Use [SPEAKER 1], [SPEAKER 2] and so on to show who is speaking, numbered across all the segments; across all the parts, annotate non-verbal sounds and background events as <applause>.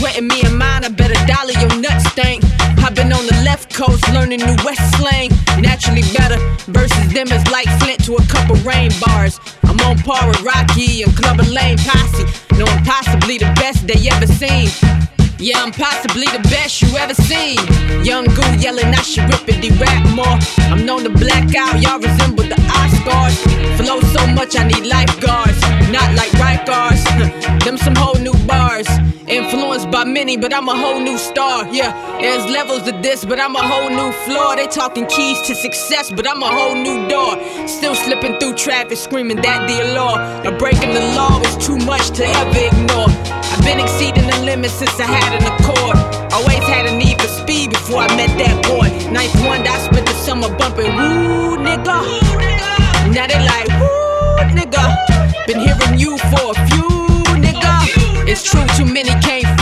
[SPEAKER 1] Sweating me and mine, I better dollar your nuts stank. I've been on the left coast learning new West slang. Naturally better versus them is like Flint to a couple rain bars. I'm on par with Rocky and Club Clubber Lang Posse. No, I'm possibly the best they ever seen. Yeah, I'm possibly the best you ever seen. Young goo yelling, I should rip it, rap more. I'm known to black out, y'all resemble the Oscars. Flow so much, I need lifeguards. Not like right guards, <laughs> them some whole new bars. By many, but I'm a whole new star. Yeah, there's levels to this, but I'm a whole new floor. They talking keys to success, but I'm a whole new door. Still slipping through traffic, screaming that the law. But breaking the law is too much to ever ignore. I've been exceeding the limits since I had an accord. Always had a need for speed before I met that boy. Ninth one, I spent the summer bumping, woo, nigga. Now they like, woo, nigga. Been hearing you for a few, nigga. It's true, too many ya.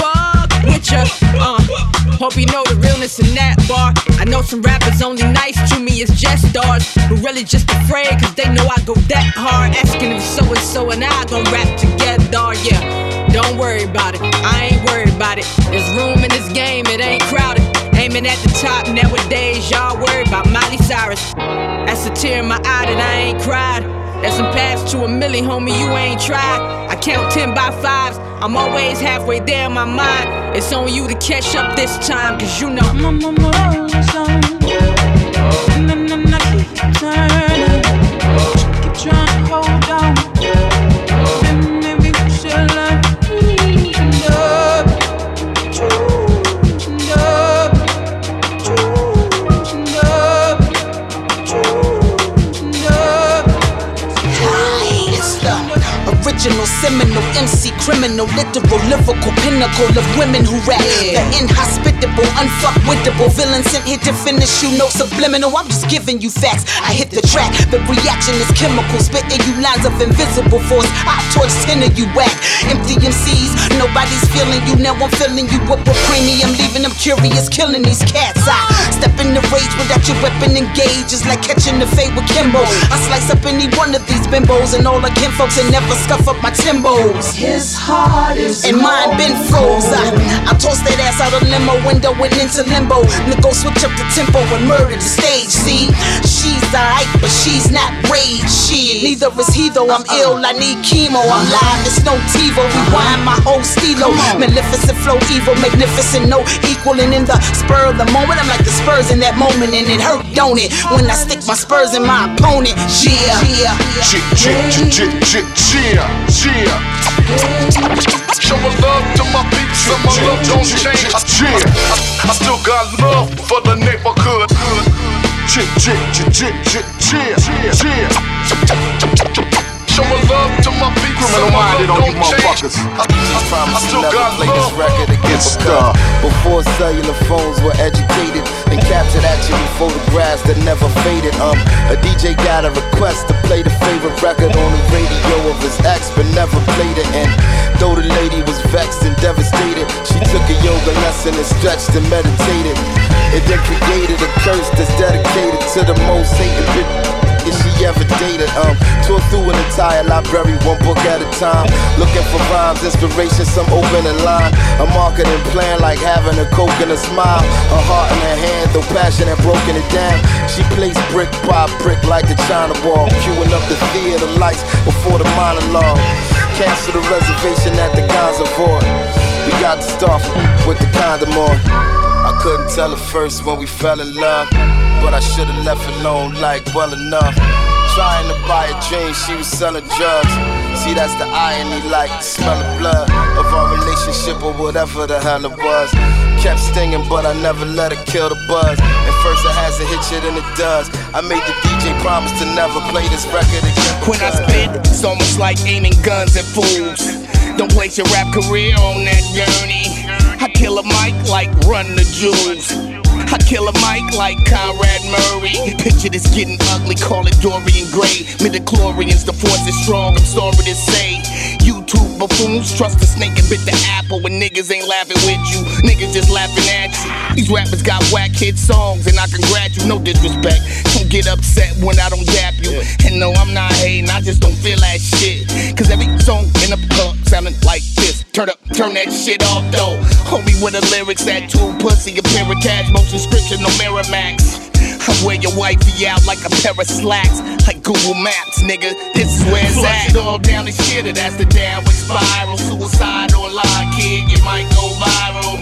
[SPEAKER 1] Uh, hope you know the realness in that bar. I know some rappers only nice to me as just stars, who really just afraid cause they know I go that hard. Asking if so and so and I gon' rap together, yeah. Don't worry about it, I ain't worried about it. There's room in this game, it ain't crowded. Aiming at the top nowadays, y'all worried about Miley Cyrus. That's a tear in my eye that I ain't cried. That's some paths to a milli, homie, you ain't tried. I count 10 by fives, I'm always halfway there in my mind. It's on you to catch up this time, cause you know. I'm on my road, trying to
[SPEAKER 2] original, seminal, MC, criminal, literal, lyrical, pinnacle of women who rap. The inhospitable, unfuckwittable, villain sent here to finish you. No subliminal, I'm just giving you facts. I hit the track, the reaction is chemical, spitting you lines of invisible force. I torch ten of you whack. Empty MCs, nobody's feeling you. Now I'm filling you up with premium, leaving them curious, killing these cats. I step in the rage without your weapon engaged. It's like catching the fade with Kimbo. I slice up any one of these bimbos and all the kinfolks and never scuff up my timbos.
[SPEAKER 3] His heart is
[SPEAKER 2] and mine been froze. I, I tossed that ass out a limo window, went into limbo. Nigga switch up the tempo and murder the stage. See, she's alright, but she's not rage. She neither is he though. I'm uh-uh. ill, I need chemo. I'm live, it's no TiVo. Rewind uh-huh. my whole stilo. Maleficent flow, evil, magnificent, no equaling in the spur of the moment. I'm like the Spurs in that moment, and it hurt, don't it? When I stick my Spurs in my opponent. Yeah, yeah,
[SPEAKER 4] yeah. yeah. Yeah. Show my love to my peeps and my love don't change. Yeah. I, I still got love for the neighborhood. Yeah, yeah, yeah, yeah, yeah. Show my love to my people. Criminal minded on you motherfuckers. I, I, I still got this record
[SPEAKER 5] Before cellular phones were educated and captured actually photographs that never faded. Um, a DJ got a request to play the favorite record on the radio of his ex, but never played it. And though the lady was vexed and devastated, she took a yoga lesson and stretched and meditated. It then created a curse that's dedicated to the most hated bitch she ever dated. Um, tore through an entire library, one book at a time. Looking for rhymes, inspiration, some open a line. A marketing plan like having a coke and a smile. A heart in her hand, though passion had broken it down. She placed brick by brick like a China wall, queuing up the theater lights before the monologue. Cancel the reservation at the Void. We got to start with the condom on. Couldn't tell her first when we fell in love. But I should've left alone, like well enough. Trying to buy a dream, she was selling drugs. See, that's the irony, like the smell of blood of our relationship or whatever the hell it was. Kept stinging, but I never let it kill the buzz. At first, it has to hit you, then it does. I made the DJ promise to never play this record again.
[SPEAKER 6] When I spit, it's almost like aiming guns at fools. Don't place your rap career on that journey. I kill a mic like run the jewels. I kill a mic like Conrad Murray. Picture this getting ugly, call it Dorian Gray. Midichlorians, the force is strong, I'm sorry to say. YouTube buffoons trust the snake and bit the apple when niggas ain't laughing with you. Niggas just laughing at you. These rappers got whack hit songs and I congratulate you, no disrespect. Don't get upset when I don't dap you. And no, I'm not hating, I just don't feel that shit. Cause every song in the club sounding like this. Turn up, turn that shit off though. Homie with the lyrics that two pussy, a pair of cash, motion subscription no Miramax. I wear your wifey out like a pair of slacks, like Google Maps, nigga. This is where it's Flush at. it all down the shit, that's the downward spiral. Suicide online, kid, you might go viral.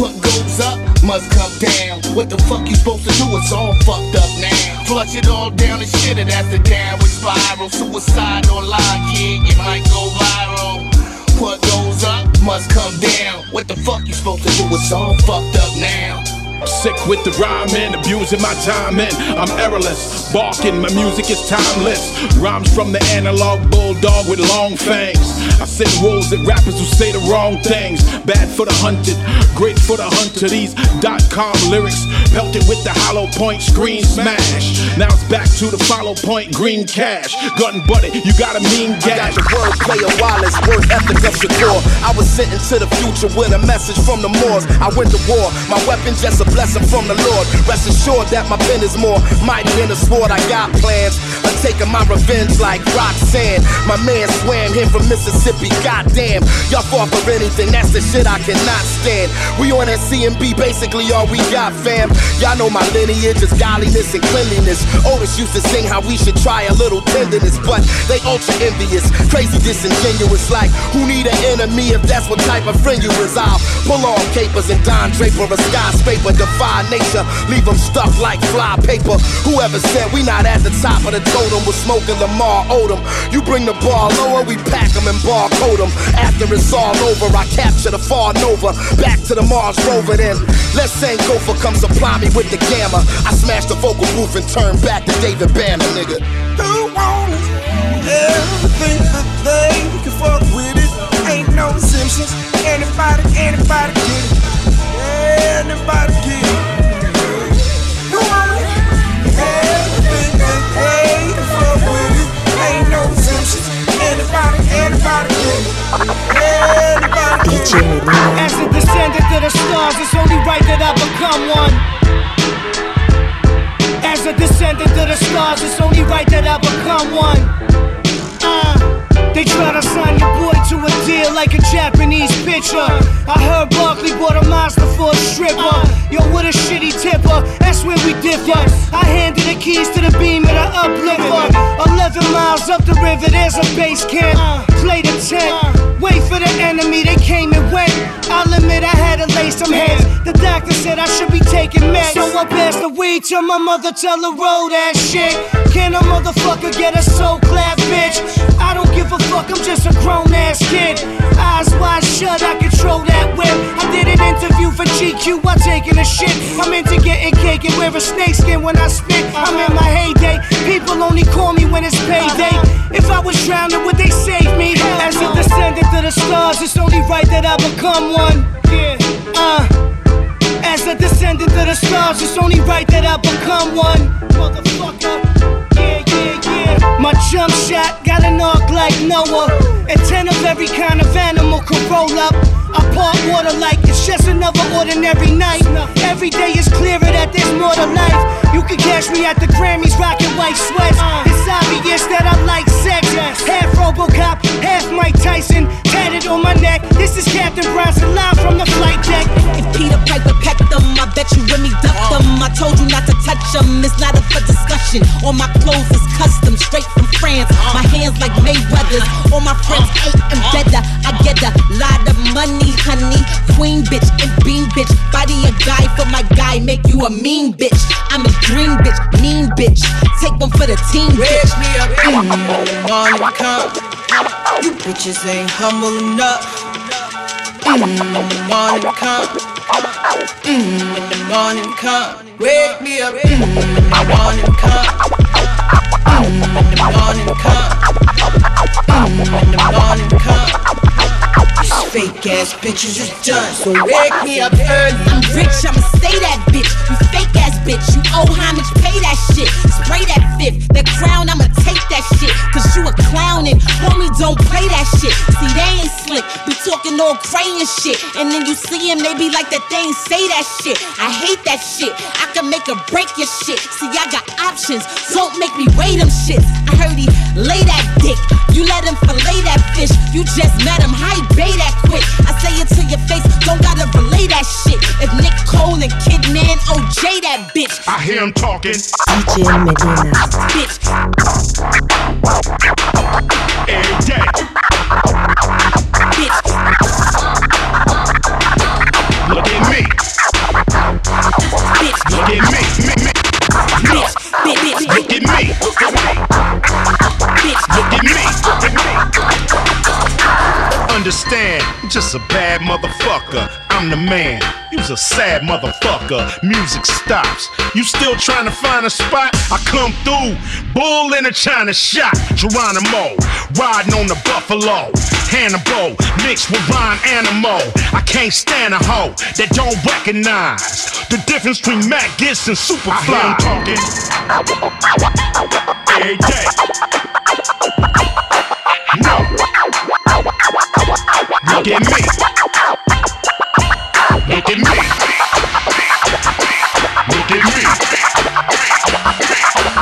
[SPEAKER 6] What goes up must come down. What the fuck you supposed to do? It's all fucked up now. Flush it all down the shit, it, that's the downward spiral. Suicide online, kid, you might go viral. What goes up must come down. What the fuck you supposed to do? It's all fucked up now.
[SPEAKER 7] Sick with the rhyming, abusing my time and I'm errorless. Barking, my music is timeless. Rhymes from the analog bulldog with long fangs. I send wolves at rappers who say the wrong things. Bad for the hunted, great for the hunter. These dot com lyrics pelted with the hollow point screen smash. Now it's back to the follow point green cash. Gun butted, you got a mean gash.
[SPEAKER 5] I got the wordplay of Wallace, word ethic of Shakur. I was sent into the future with a message from the Moors. I went to war, my weapon just a blessing from the Lord. Rest assured that my pen is more mighty than a sword. I got plans of taking my revenge like Roxanne. My man swam here from Mississippi. Goddamn, y'all fought for anything. That's the shit I cannot stand. We on that CMB, basically all we got, fam. Y'all know my lineage is godliness and cleanliness. Otis used to sing how we should try a little tenderness, but they ultra envious, crazy disingenuous. Like, who need an enemy if that's what type of friend you is? I'll pull on capers and Don Draper a skyscraper defy nature, leave them stuck like fly paper. Whoever said we not at the top of the totem, we're smoking Lamar Odom. You bring the bar lower, we pack them and barcode them. After it's all over, I capture the far Nova. Back to the Mars rover, then let's say Gopher come supply me with the gamma. I smash the vocal booth and turn back to David Banner, nigga.
[SPEAKER 8] Who want it? Everything that they can fuck with it. Ain't no exemptions. Anybody, anybody get it. Anybody It.
[SPEAKER 9] As a descendant of the stars, it's only right that I become one. As a descendant of the stars, it's only right that I become one. Uh, they try to sign your boy to a deal like a Japanese pitcher. I heard Barkley bought a monster for a stripper. Yo, what a shitty tipper, that's where we differ. I handed the keys to the beam and I uplifter. 11 miles up the river, there's a base camp. Play the tent, wait for the enemy, they came and went. I'll admit I had to lay some heads. The doctor said I should be taking meds. So I passed the weed till my mother, tell her roll that shit. Can a motherfucker get a soul clap, bitch? I don't give a fuck, I'm just a grown ass kid. Eyes wide shut, I control that whip. I did an interview for GQ, I'm taking a shit. I'm into getting cake and a snakeskin when I spit. I'm in my heyday. People only call me when it's payday. If I was drowning, would they save me? As a descendant of the stars, it's only right that I become one. Yeah, uh. As a descendant of the stars, it's only right that I become one. Motherfucker. My jump shot got an arc like Noah. And ten of every kind of animal could roll up. I part water like it's just another ordinary night. Every day is clearer that there's more to life. You can catch me at the Grammys rocking white sweats. It's obvious that I like sex. Half Robocop, half Mike Tyson, tatted on my neck. This is Captain Bronson live from the flight deck.
[SPEAKER 2] If Peter Piper pecked them, I bet you Remy ducked them. I told you not to touch them, it's not up for discussion. All my clothes is custom, straight from France. My hands like Mayweather's. All my friends ate and better. I get a Queen bitch and bean bitch. Body a guy for my guy, make you a mean bitch. I'm a dream bitch, mean bitch. Take one for the team, bitch.
[SPEAKER 10] Wake me up the morning, come. You bitches ain't humble enough. Mm, morning, come. Mm, in the morning, come. Wake me up mm, in the morning, come. Mm, in the morning, come. Mm, in the morning, come.
[SPEAKER 2] Fake ass bitches is done. So wake me up early.
[SPEAKER 10] I'm rich, I'ma stay that bitch. You fake ass bitch, you owe homage, pay that shit. Spray that fifth, that crown, I'ma take that shit. Cause you a clown and homie, don't play that shit. See, they ain't slick, be talking all crayon shit. And then you see him, they be like that they ain't say that shit. I hate that shit. I can make or break your shit. See, I got options, don't make me weigh them shits. I heard he lay that dick. You let him fillet that fish. You just met him, how he bay that quick. I say it to your face, don't gotta relay that shit. If Nick Cole and Kid Man OJ that bitch.
[SPEAKER 7] I hear him talking.
[SPEAKER 8] DJ Melyna.
[SPEAKER 10] Bitch.
[SPEAKER 7] Every day. Understand, just a bad motherfucker. I'm the man. You's a sad motherfucker. Music stops. You still trying to find a spot? I come through. Bull in a China shot. Geronimo. Riding on the buffalo. Hannibal. Mixed with Ron Animal. I can't stand a hoe that don't recognize the difference between Gitz and Superfly. I hear him talking. Every day. Look at me. Look at me. Look at me.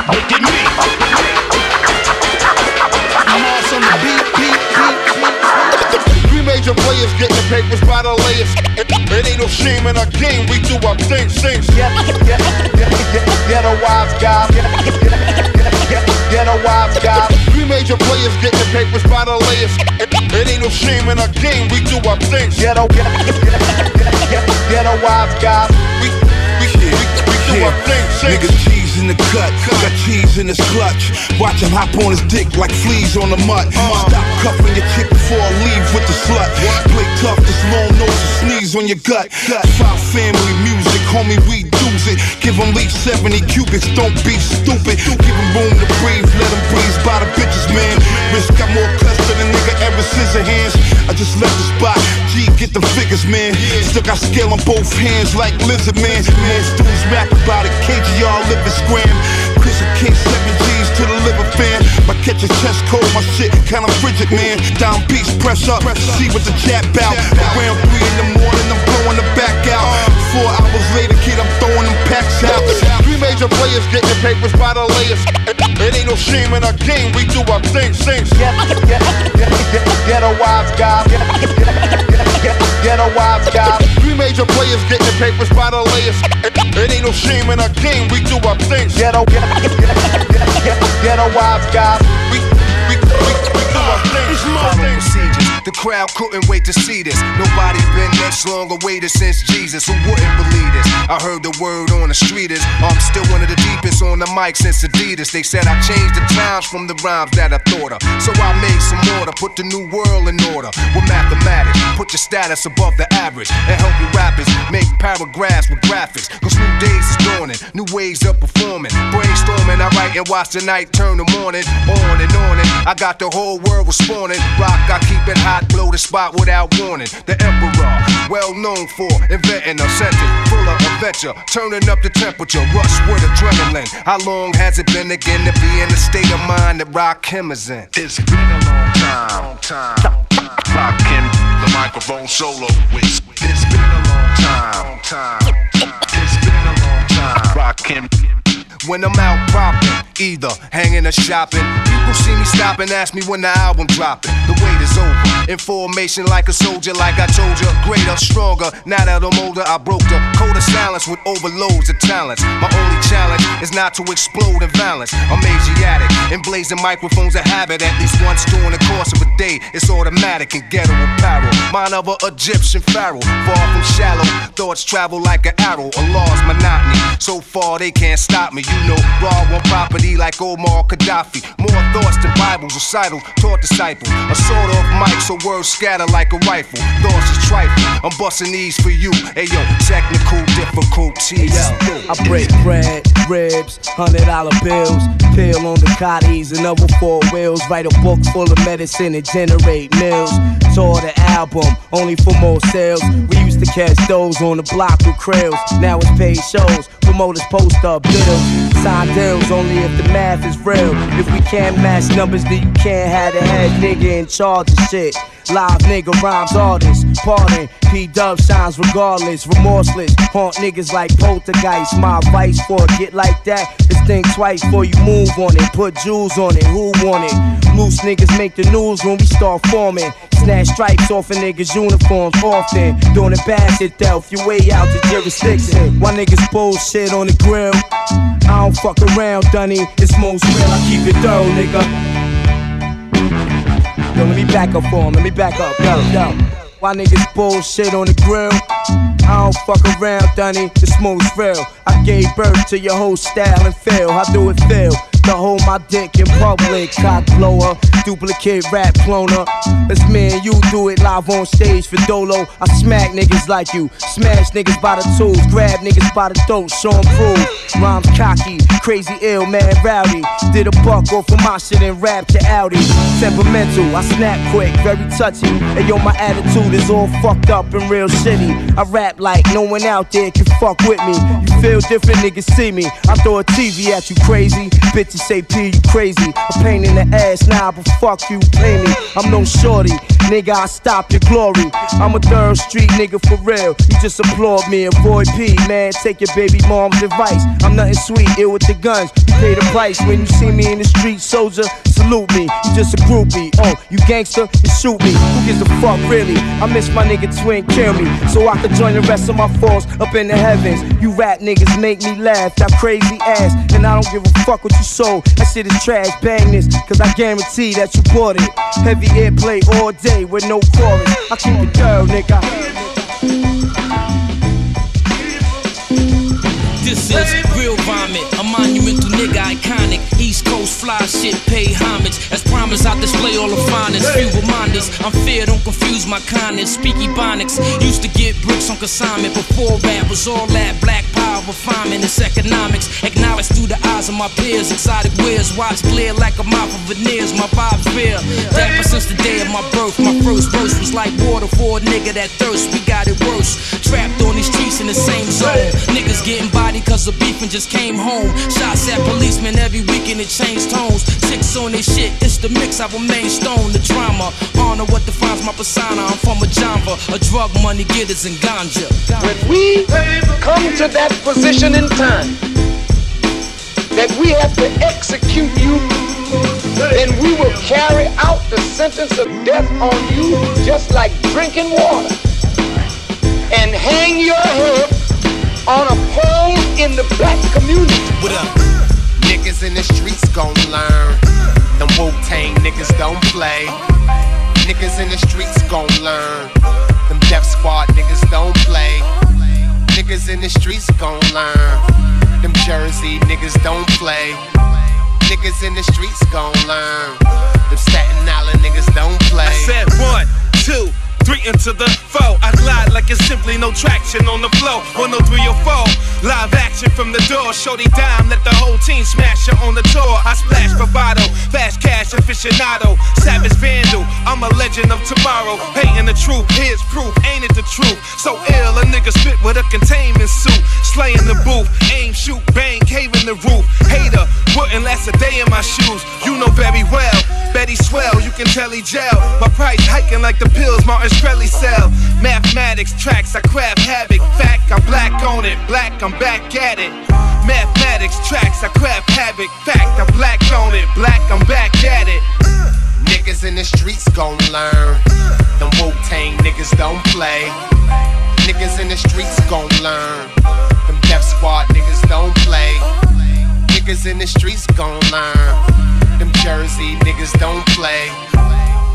[SPEAKER 7] Look at me.
[SPEAKER 2] I'm also on the beat, beat, beat, beat.
[SPEAKER 11] Three major players getting papers by the layers. It, it ain't no shame in our game. We do our thing, sing.
[SPEAKER 5] Get, get, get, get, get a wives, guys. Get, get, get, get, get a wives, guys.
[SPEAKER 11] Three major players getting papers by the layers. It, ain't no shame in our game. We do our things.
[SPEAKER 5] Get, get, get, get, get wives, guys.
[SPEAKER 11] We, we, we, we do our thing, sing.
[SPEAKER 4] Nigga cheese in the cut, got cheese in his clutch. Watch him hop on his dick like fleas on the mutt. Stop cuffing your chick before I leave with the slut. Play tough, this long nose and sneeze on your gut. Five family music, homie, we do's it. Give him least 70 cubics, don't be stupid. Give him room to breathe, let him breathe by the bitches, man. Bitch got more cuss than a nigga ever scissor hands. I just left the spot, G, get the figures, man. Still got scale on both hands like lizard man. Man, students rap about it, KGR live and scram. Chris and King, seven G's to the liver fan. My catch a chest cold, my shit kinda frigid, man. Down beats, press up, see what the jab out. Around three in the morning, I'm blowing the back out. Four hours later, kid, I'm throwing them packs out.
[SPEAKER 11] Three major players getting papers by the layers. It, ain't no shame in our game. We do our thing, sing.
[SPEAKER 5] Get, get, a wives, guys. Get, a wives, guys.
[SPEAKER 11] Three major players getting papers by the layers. It, ain't no shame in our game. We do our thing.
[SPEAKER 5] Get a, get, get, get, get, get a.
[SPEAKER 11] We, we, we,
[SPEAKER 12] The crowd couldn't wait to see this. Nobody been this long awaited since Jesus. Who wouldn't believe this? I heard the word on the street is I'm still one of the deepest on the mic since Adidas. They said I changed the times from the rhymes that I thought of. So I made some order, put the new world in order with mathematics. Put your status above the average and help your rappers make paragraphs with graphics. Cause new days is dawning, new ways of performing. Brainstorming, I write and watch the night turn the morning on and on. And I got the whole world responding. Rock, I keep it hot, blow the spot without warning. The emperor, well known for inventing a sentence full of adventure, turning up the temperature, rush with adrenaline. How long has it been again to be in the state of mind that Rakim is in?
[SPEAKER 11] It's been a long time. Long time. Rockin' the microphone solo. It's been a long time. It's been a long time. Rockin'.
[SPEAKER 12] When I'm out propping, either hanging or shopping, people see me stop and ask me when the album dropping. The wait is over. Information like a soldier, like I told you, greater, stronger. Now that I'm older, I broke the code of silence with overloads of talents. My only challenge is not to explode in violence. I'm Asiatic, and blazing microphones a habit at least once during the course of a day. It's automatic and ghetto apparel. Mine of a Egyptian pharaoh, far from shallow. Thoughts travel like an arrow, a law's monotony. So far they can't stop me. You know, raw on property like Omar Gaddafi. More thoughts than Bibles, recital, taught disciple. A sort of mic, so words scatter like a rifle. Thoughts is trifle. I'm busting these for you. Hey yo, technical difficulties.
[SPEAKER 13] Yo, I break bread, ribs, hundred dollar bills, pill on the cotties another four wheels. Write a book full of medicine and generate mills. Tour the album, only for more sales. We used to catch those on the block with krills. Now it's paid shows, promoters post up bills. Sign deals only if the math is real. If we can't match numbers, then you can't have the head nigga in charge of shit. Live nigga rhymes artists, pardon. P Dub shines regardless, remorseless. Haunt niggas like poltergeist. My advice for a get like that is think twice before you move on it. Put jewels on it, who want it? Loose niggas make the news when we start forming. Snatch stripes off a niggas' uniforms often. Doing it bad shit Delph, your way out the jurisdiction. Why niggas bullshit on the grill? I don't fuck around, Dunny. It's most real, I keep it thorough, nigga. Yo, let me back up for him. Let me back up. Yo, yo. Why niggas bullshit on the grill? I don't fuck around, Dunny. The smoke's real. I gave birth to your whole style and feel. How do it feel? To hold my dick in public, cock blower, duplicate rap cloner. Let's me and you do it live on stage for Dolo. I smack niggas like you, smash niggas by the tools, grab niggas by the throat, show 'em prove. Rhymes cocky, crazy ill, man rowdy. Did a buck off of my shit and rap to Audi. Temperamental, I snap quick, very touchy. And yo, my attitude is all fucked up and real shitty. I rap like no one out there can fuck with me. You feel different, niggas see me. I throw a TV at you crazy. Say P, you crazy. A pain in the ass now, but fuck you, pay me. I'm no shorty, nigga, I stop your glory. I'm a third street nigga for real. You just applaud me, avoid P, man. Take your baby mom's advice. I'm nothing sweet, ill with the guns. You pay the price when you see me in the street, soldier. Salute me, you just a groupie. Oh, you gangster, you shoot me. Who gives a fuck, really? I miss my nigga twin, kill me. So I could join the rest of my foes up in the heavens. You rap niggas make me laugh, that crazy ass. And I don't give a fuck what you sold. That shit is trash, bang this, cause I guarantee that you bought it. Heavy airplay all day with no chorus. I keep it thorough, nigga.
[SPEAKER 14] This is real vomit, a monumental nigga, iconic. East Coast fly shit, pay homage. As promised, I display all the finest. Few reminders, I'm fair, don't confuse my kindness. Speaky Bonics used to get bricks on consignment before rap was all that black refinement. It's economics, acknowledged through the eyes of my peers. Exotic wears, watch glare like a mouth of veneers. My vibe's real, dapper since the day of my birth. My first verse was like water for a nigga that thirst. We got it worse, trapped on these streets in the same zone. Niggas getting body cause of beef and just came home. Shots at policemen every weekend, it changed tones. Six on this shit, it's the mix, I remain stone. The drama, honor what defines my persona. I'm from a genre, a drug money getters and ganja.
[SPEAKER 15] When we come to that position in time that we have to execute you, then we will carry out the sentence of death on you just like drinking water and hang your head on a pole in the black community.
[SPEAKER 16] What up? Niggas in the streets gon' learn. Them Wu Tang niggas don't play. Niggas in the streets gon' learn. Them Def Squad niggas don't play. Niggas in the streets gon' learn. Them Jersey niggas don't play. Niggas in the streets gon' learn. Them Staten Island niggas don't play.
[SPEAKER 17] I said one, two. Three into the foe. I glide like it's simply no traction on the flow. 103 or 4. Live action from the door. Shorty dime, let the whole team smash her on the tour. I splash bravado, fast cash aficionado, savage vandal. I'm a legend of tomorrow. Hating the truth, here's proof, ain't it the truth? So ill, a nigga spit with a containment suit. Slaying the booth, aim, shoot, bang, cave in the roof. Hater, wouldn't last a day in my shoes. He gel. My price hiking like the pills Martin Shkreli sell. Mathematics tracks, I craft havoc. Fact, I'm black on it. Black, I'm back at it. Mathematics tracks, I craft havoc. Fact, I'm black on it. Black, I'm back at it.
[SPEAKER 16] Niggas in the streets gon' learn. Them Wu Tang niggas don't play. Niggas in the streets gon' learn. Them Def Squad niggas don't play. Niggas in the streets gon' learn. Them Jersey niggas don't play.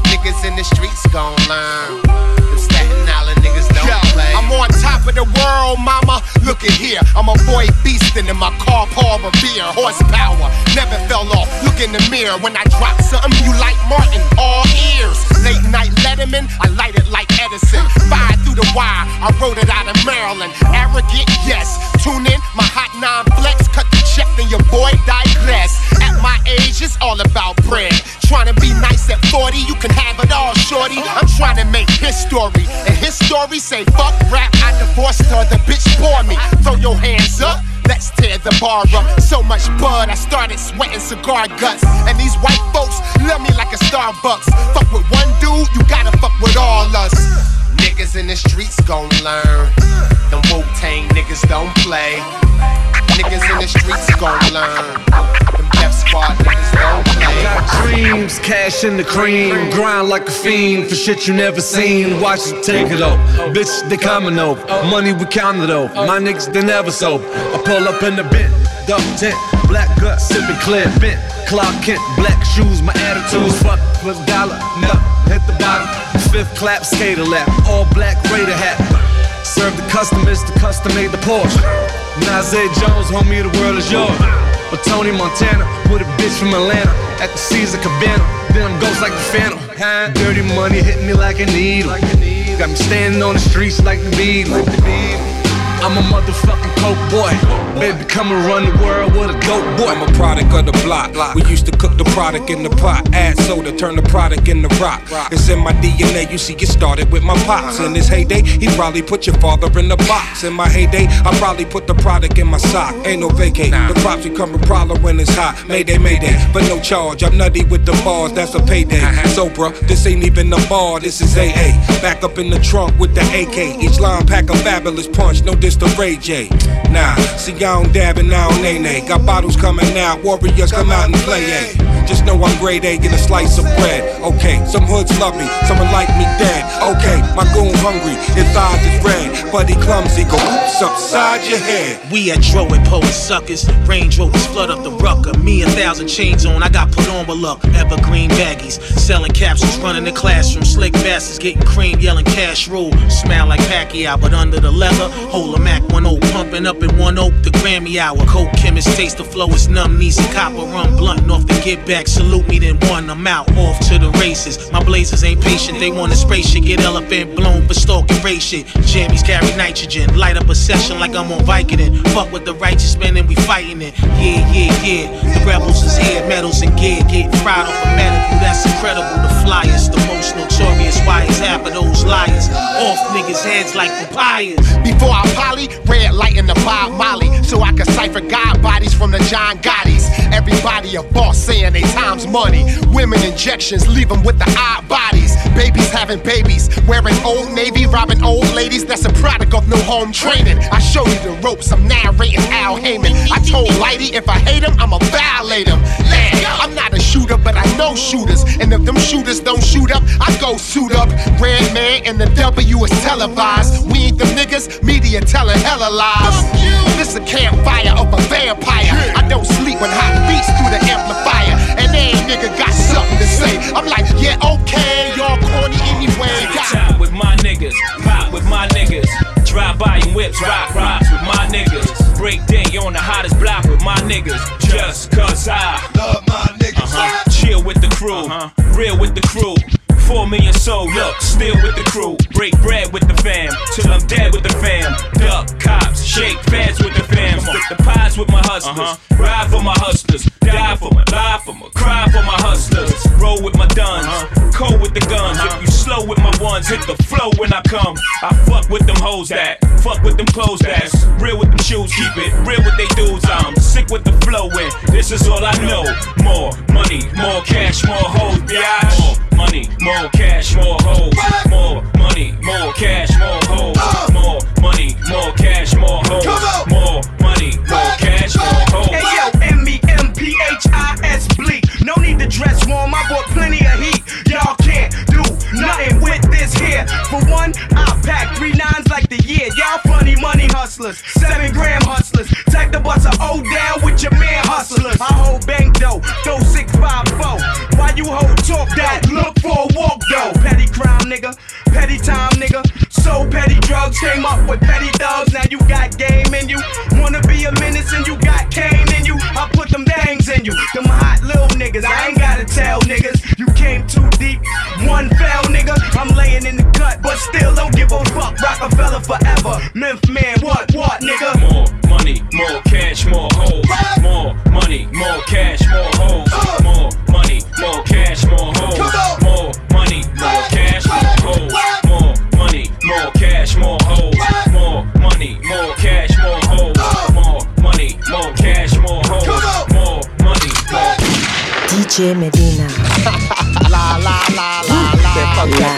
[SPEAKER 16] Niggas in the streets gon' learn. Them Staten Island niggas don't
[SPEAKER 18] Yo,
[SPEAKER 16] play.
[SPEAKER 18] I'm on top of the world, mama. Look
[SPEAKER 16] at here. I'm a boy beastin' in my car, Paul Revere. Horsepower, never fell off. Look in the mirror when I drop something you like Martin. All ears. Late night Letterman, I light it like Edison. Fire through the wire, I wrote it out of Maryland. Arrogant, yes. Tune in, my hot nine flex. Cut the check, then your boy digress. At my age, it's all about bread. Trying to be nice at 40, you can have it all, shorty. I'm trying to make history. And his story say, fuck rap, I divorced her, the bitch bore me. Throw your hands up. Let's tear the bar up. So much bud, I started sweating cigar guts. And these white folks love me like a Starbucks. Fuck with one dude, you gotta fuck with all us. Niggas in the streets gon' learn. Them Wu Tang niggas don't play. Niggas in the streets gon' learn. Them Def Squad niggas don't.
[SPEAKER 18] Got dreams, cash in the cream, grind like a fiend for shit you never seen. Watch it take it off. Bitch, they coming over. Money we counted over. My niggas, they never sober. I pull up in the bent, duck tent, black gut, sipping clear bent. Clark Kent, black shoes, my attitude's fuck the dollar. No, hit the bottom. Fifth clap, skater lap, all black Raider hat. Serve the customers, the custom made the Porsche. Nasir Jones, homie, the world is yours. But Tony Montana, with a bitch from Atlanta at the Caesar Cabana. Then I'm ghost like the Phantom. Huh? Dirty money hit me like a needle. Got me standing on the streets like the Beatles. I'm a motherfucking coke boy. Baby, come and run the world with a dope boy.
[SPEAKER 11] I'm a product of the block. We used to cook the product in the pot, add soda, turn the product into rock. It's in my DNA. You see, it started with my pops. In his heyday, he probably put your father in the box. In my heyday, I probably put the product in my sock. Ain't no vacate. The props become a problem when it's hot. Mayday, mayday, but no charge. I'm nutty with the bars. That's a payday. So, bruh, this ain't even a bar. This is AA. Back up in the trunk with the AK. Each line pack a fabulous punch. No to Ray J. Nah, see, I don't dab and I don't nay nay. Got bottles coming out. Warriors come out and play, eh? Just know I'm grade A, get a slice of bread. Okay, some hoods love me, someone like me dead. Okay, my goon hungry, his eyes is red, but he clumsy. Go oops upside your head.
[SPEAKER 19] We at Dro and Poet Suckers. Range Rovers flood up the rucker. Me a thousand chains on, I got put on with luck. Evergreen baggies, selling capsules, running the classroom. Slick bastards getting cream, yelling cash rule. Smell like Pacquiao, but under the leather, hold a Mac 1 0 pumping up in one oak. The Grammy hour. Coke chemist taste the flow is numb. Knees and copper run blunt off the get back. Salute me, then one. I'm out off to the races. My blazers ain't patient. They want spray shit, get elephant blown for stalking race shit. Jammies carry nitrogen, light up a session like I'm on Vicodin. Fuck with the righteous men and we fighting it. Yeah, yeah, yeah. The rebels is here, medals and gear. Getting fried off a medical, that's incredible. The flyers, the most notorious. Why is half of those liars off niggas' heads like papayas?
[SPEAKER 16] Before I poly, red light in the Bob Molly, so I can cipher God bodies from the John Gotti's. Everybody a boss saying they time's money. Women injections leave them with the odd bodies. Babies having babies, wearing old navy, robbing old ladies. That's a product of no home training. I show you the ropes, I'm narrating Al Haymon. I told Lighty if I hate him, I'ma violate him. Shooter, but I know shooters. And if them shooters don't shoot up, I go suit up. Redman and the W is televised. We ain't the niggas, media telling hella lies. This a campfire of a vampire. I don't sleep when hot beats through the amplifier. And every nigga got something to say. I'm like, yeah, okay, y'all corny anyway.
[SPEAKER 20] Time with my niggas, pop with my niggas. Drive by in whips, rock rocks with my niggas. Break day on the hottest block with my niggas. Just cause I love my niggas. Uh-huh. Chill with the crew, uh-huh. real with the crew. Four million soul, look, still with the crew. Break bread with the fam, till I'm dead with the fam. Duck cops, shake feds with the fam. Split the pies with my hustlers. Uh-huh. Ride for my hustlers, die for my, lie for my, cry for my hustlers. Roll with my duns, uh-huh. cold with the guns. If uh-huh. you slow with my ones, hit the flow when I come. I fuck with them hoes that, fuck with them clothes that's real with them shoes. Keep it real with they dudes. I'm sick with the flow and this is all I know. More money, more cash, more hoes, biatch. More money, more cash, more hoes. More money, more cash, more hoes. More money, more cash, more hoes. More money, more cash, more hoes.
[SPEAKER 9] Hey yo, M E M P H I S Bleek. No need to dress warm, I brought plenty of heat. Y'all can't do nothing with this here. For one, I pack three nines like the year. Y'all funny money hustlers, seven gram hustlers. Take the bus a O down with your man hustlers. I hold bank though, throw six. Why you hold talk that? Look for a walk though. Petty crime, nigga. Petty time, nigga. So petty drugs came up with petty thugs. Now you got game in you. Wanna be a menace and you
[SPEAKER 21] got cane in you. I put them things in you. Them hot little niggas. I ain't gotta tell niggas. You came too deep one fell nigga. I'm laying in the gut, but still don't give a fuck. Rockefeller forever. Memph man, what, what, nigga?
[SPEAKER 20] More money, more cash, more hoes. More money, more cash, more hoes. Uh. More money, more cash, more hoes. More money, more cash, more hoes. More money, more cash, more hoes. Uh. More money, more cash, more hoes. More money, more cash, more hoes. More money, more.
[SPEAKER 22] DJ Melyna. <laughs>
[SPEAKER 16] la la la la la.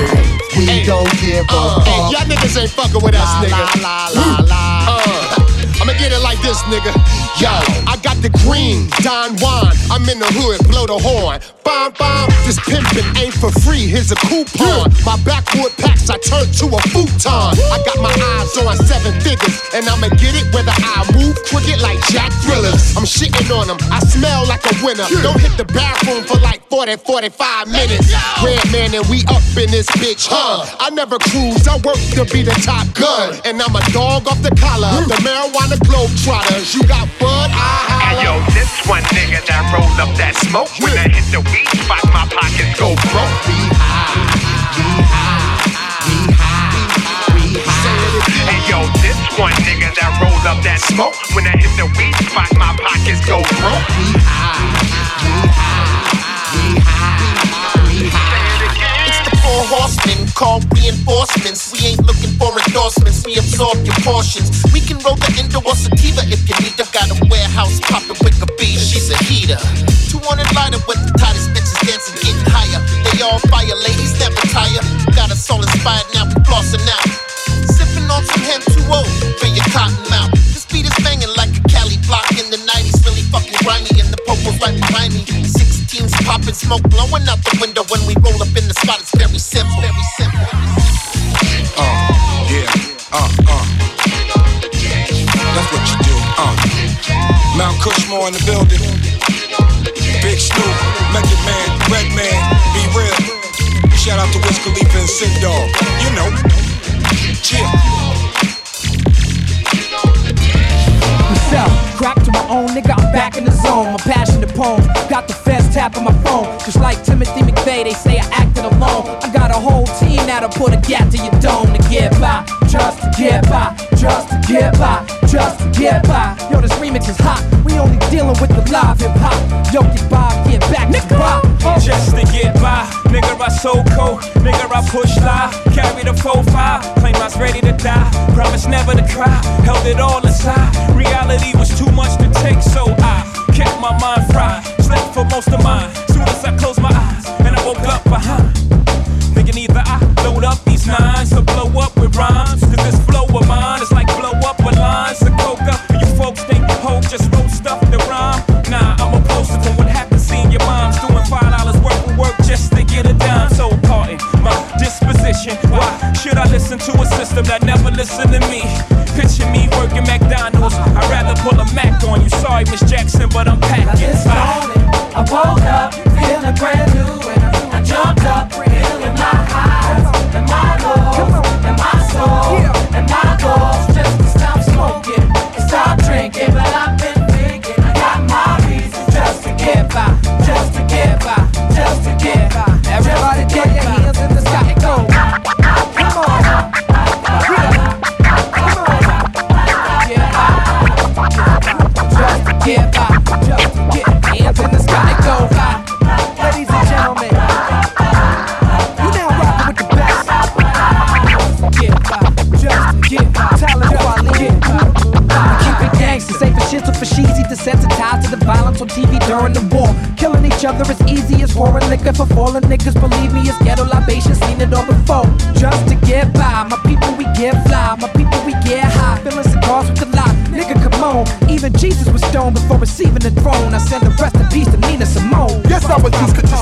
[SPEAKER 23] We don't give a
[SPEAKER 16] Uh,
[SPEAKER 23] fuck.
[SPEAKER 16] hey, y'all niggas ain't fucking with us,
[SPEAKER 23] La,
[SPEAKER 16] nigga.
[SPEAKER 23] la, la, la,
[SPEAKER 16] Uh, I'ma get it like this, nigga. Yo, I got the green, Don Juan. I'm in the hood, blow the horn. Bomb, bomb, this pimpin' ain't for free. Here's a coupon. My backwood packs I turn to a futon. I got my eyes on seven figures, and I'ma get it whether I move crooked like Jack Thrillers. I'm shitting on them. I smell like a winner. Don't hit the bathroom for like 40, 45 minutes. Red man, and we up in this bitch, huh? I never cruise, I work to be the top gun. And I'm a dog off the collar. The marijuana globe trotters. You got bud, I
[SPEAKER 24] Hey yo, this one nigga that roll up that smoke when I hit the weed spot, my pockets go broke. Hey yo, this one nigga that roll up that smoke when I hit the weed spot, my pockets go broke. We high, we high, we high, we high.
[SPEAKER 6] It's the four horsemen called reinforcements. We ain't looking for endorsements. We absorb your portions. We can roll the endo or sativa if you need to. Got a warehouse popping with a bee. She's a heater. 200 lighter with smoke blowing out the window when we roll up in the spot. It's very simple, very simple.
[SPEAKER 11] Uh, yeah, uh, uh. That's what you do, uh. Mount Kushmore in the building. Big Snoop, Method Man, Redman, be real. Shout out to Wiz Khalifa and Sid Dog.
[SPEAKER 25] The feds tapping my phone. Just like Timothy McVeigh, they say I acted alone. I got a whole team that'll put a gap to your dome to get by. Just to get by, just to get by, just to get by. Yo, this remix is hot. We only dealing with the live hip hop. Yo, get by, get back, nigga. Rock. Oh.
[SPEAKER 20] Just to get by, nigga, I so cold, nigga, I push lie, carry the 4-5, claim I was ready to die, promise never to cry, held it all inside, reality was too much to take, so I kept my mind fried, slept for most of mine, soon as I closed my eyes, and I woke up behind, thinking either I load up these nines or blow up with rhymes, cause this flow of mine is like blow up with lines of coca, you folks think hope just wrote stuff to rhyme, nah, I'm opposed to what happened seeing your moms doing five dollars worth of work just to get a dime. So pardon my disposition. Why should I listen to a system that never listened to me? Picture me working. I'd Miss Jackson, but I'm
[SPEAKER 25] the throne. I send the rest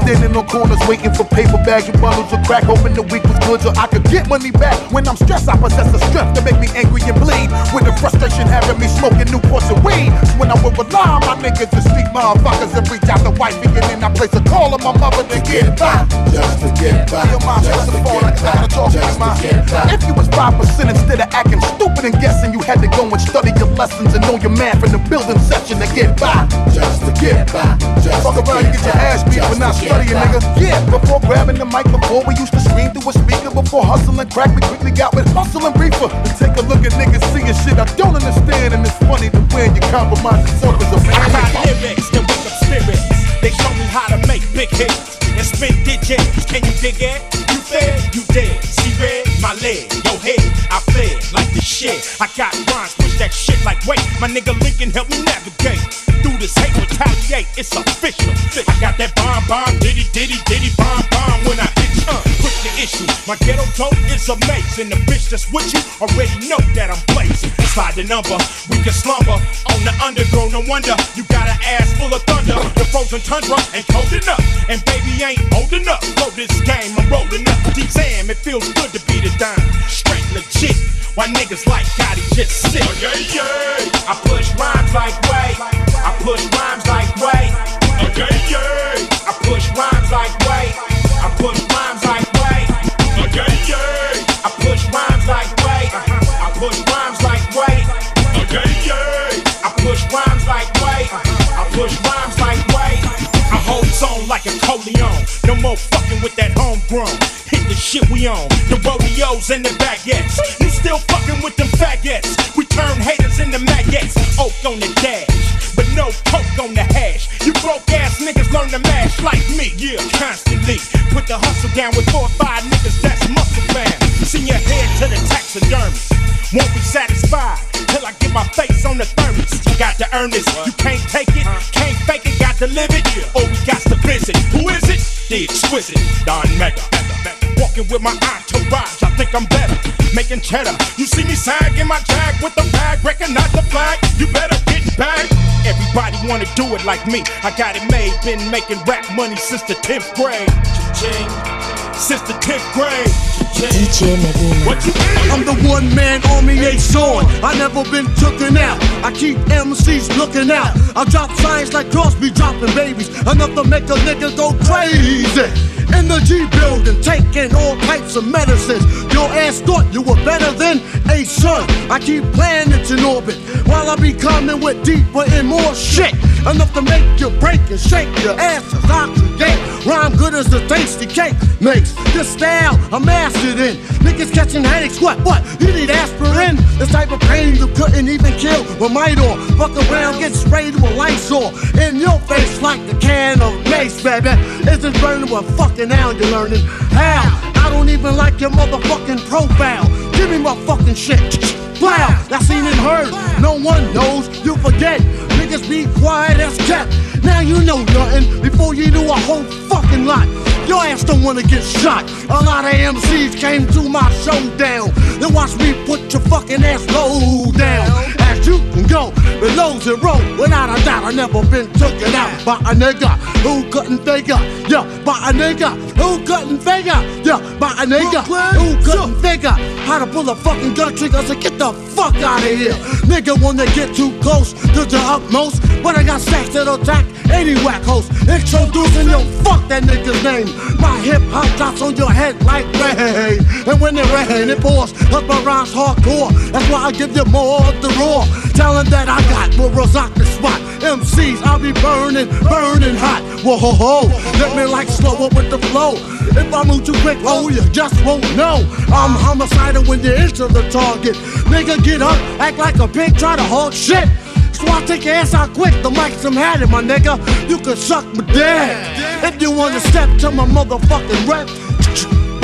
[SPEAKER 26] standing on corners waiting for paper bags and bundles of crack. Hoping the week was good so I could get money back. When I'm stressed, I possess the strength to make me angry and bleed. With the frustration having me smoking new Newports and weed. When I would rely on my niggas to street motherfuckers and reach out to wifey and then I place a call on my mother to get by. Just to get by. Your mom just to fall like I talk to my If you was 5% instead of acting stupid and guessing, you had to go and study your lessons and know your math in the building section to get by. Just to get by. Just Fuck around, and get your ass beat for not nigga. Yeah, before grabbing the mic, before we used to scream through a speaker, before hustling crack, we quickly got with hustling hustle and reefer.
[SPEAKER 21] I don't understand, and it's funny the way you compromise the circles of
[SPEAKER 7] I
[SPEAKER 21] man.
[SPEAKER 7] got lyrics that wake up spirits. They show me how to make big hits and spin digits. Can you dig it? You fed, you dead. See red, my leg, your head. I fled like the shit. I got rhymes, push that shit like wait. My nigga Lincoln help me navigate this hate, retaliate. It's official. I got that bomb, bomb, diddy, diddy, diddy, bomb, bomb when I hit you. Put the issue. My ghetto dope is amazing. The bitch that's with you already know that I'm blazing. Slide the number, we can slumber on the underground. No wonder you got an ass full of thunder. The frozen tundra ain't cold enough, and baby ain't old enough. Blow this game, I'm rolling up. Damn, it feels good to be the dime. Straight legit. Why niggas like Gotti just sit? Oh, yeah, yeah. I push rhymes like with that homegrown. Hit the shit we on. The rodeos and the baguettes. You still fucking with them faggots. We turn haters into maggots. Oak on the dash. But no coke on the hash. You broke ass niggas learn to mash like me. Yeah, constantly. Put the hustle down with four or five niggas that's muscle bound. Send your head to the taxidermist. Won't be satisfied till I get my face on the thermos. You got to earn this. You can't take it, can't fake it, got to live it. Or we got to visit. Who is it? The exquisite Don Mega. Walking with my entourage, I think I'm better. Making cheddar. You see me sag in my jag with the bag, recognize the flag. You better get back. Everybody wanna do it like me. I got it made. Been making rap money since the 10th grade. Since the 10th grade.
[SPEAKER 27] DJ Melyna.
[SPEAKER 7] What you
[SPEAKER 28] I'm the one man army ain't sword. I never been tooken out. I keep MCs looking out. I drop signs like Cosby dropping babies. Enough to make a nigga go crazy. In the G building, taking all types of medicines. Your ass thought you were better than a son. I keep planets in orbit while I be coming with deeper and more shit. Enough to make you break and shake your asses oxygen. Rhyme good as the tasty cake makes. This style I'm mastered in. Niggas catching headaches, what, what? You need aspirin? This type of pain you couldn't even kill with Midol. Fuck around, get sprayed with Lysol. In your face like the can of mace, baby. Isn't burning what fucking now you're learning. How? I don't even like your motherfucking profile. Give me my fucking shit. Wow, that's seen and heard. No one knows, you forget. Niggas be quiet as kept. Now you know nothing before you do a whole fucking lot. Your ass don't wanna get shot. A lot of MCs came to my showdown. Then watch me put your fucking ass low down. As you go below zero, without a doubt, I never been taken out by a nigga who couldn't figure. Yeah, by a nigga who couldn't figure. Yeah, by a nigga who couldn't figure how to pull a fucking gun trigger. So get the fuck out of here. Nigga wanna get too close to the utmost, but I got stacks that'll attack any whack host. Introducing your fuck that nigga's name. My hip hop drops on your head like rain. And when it rain, it pours. Up my rhymes hardcore. That's why I give you more of the raw. Talent that I got will rock the spot. MCs, I'll be burning, burning hot. Whoa ho ho. Let me like slow up with the flow. If I move too quick, oh, you just won't know. I'm homicidal when you enter the target. Nigga, get up, act like a pig, try to hog shit. So I take your ass out quick, the mic's had it, my nigga. You can suck my dick. If you wanna step to my motherfucking rep,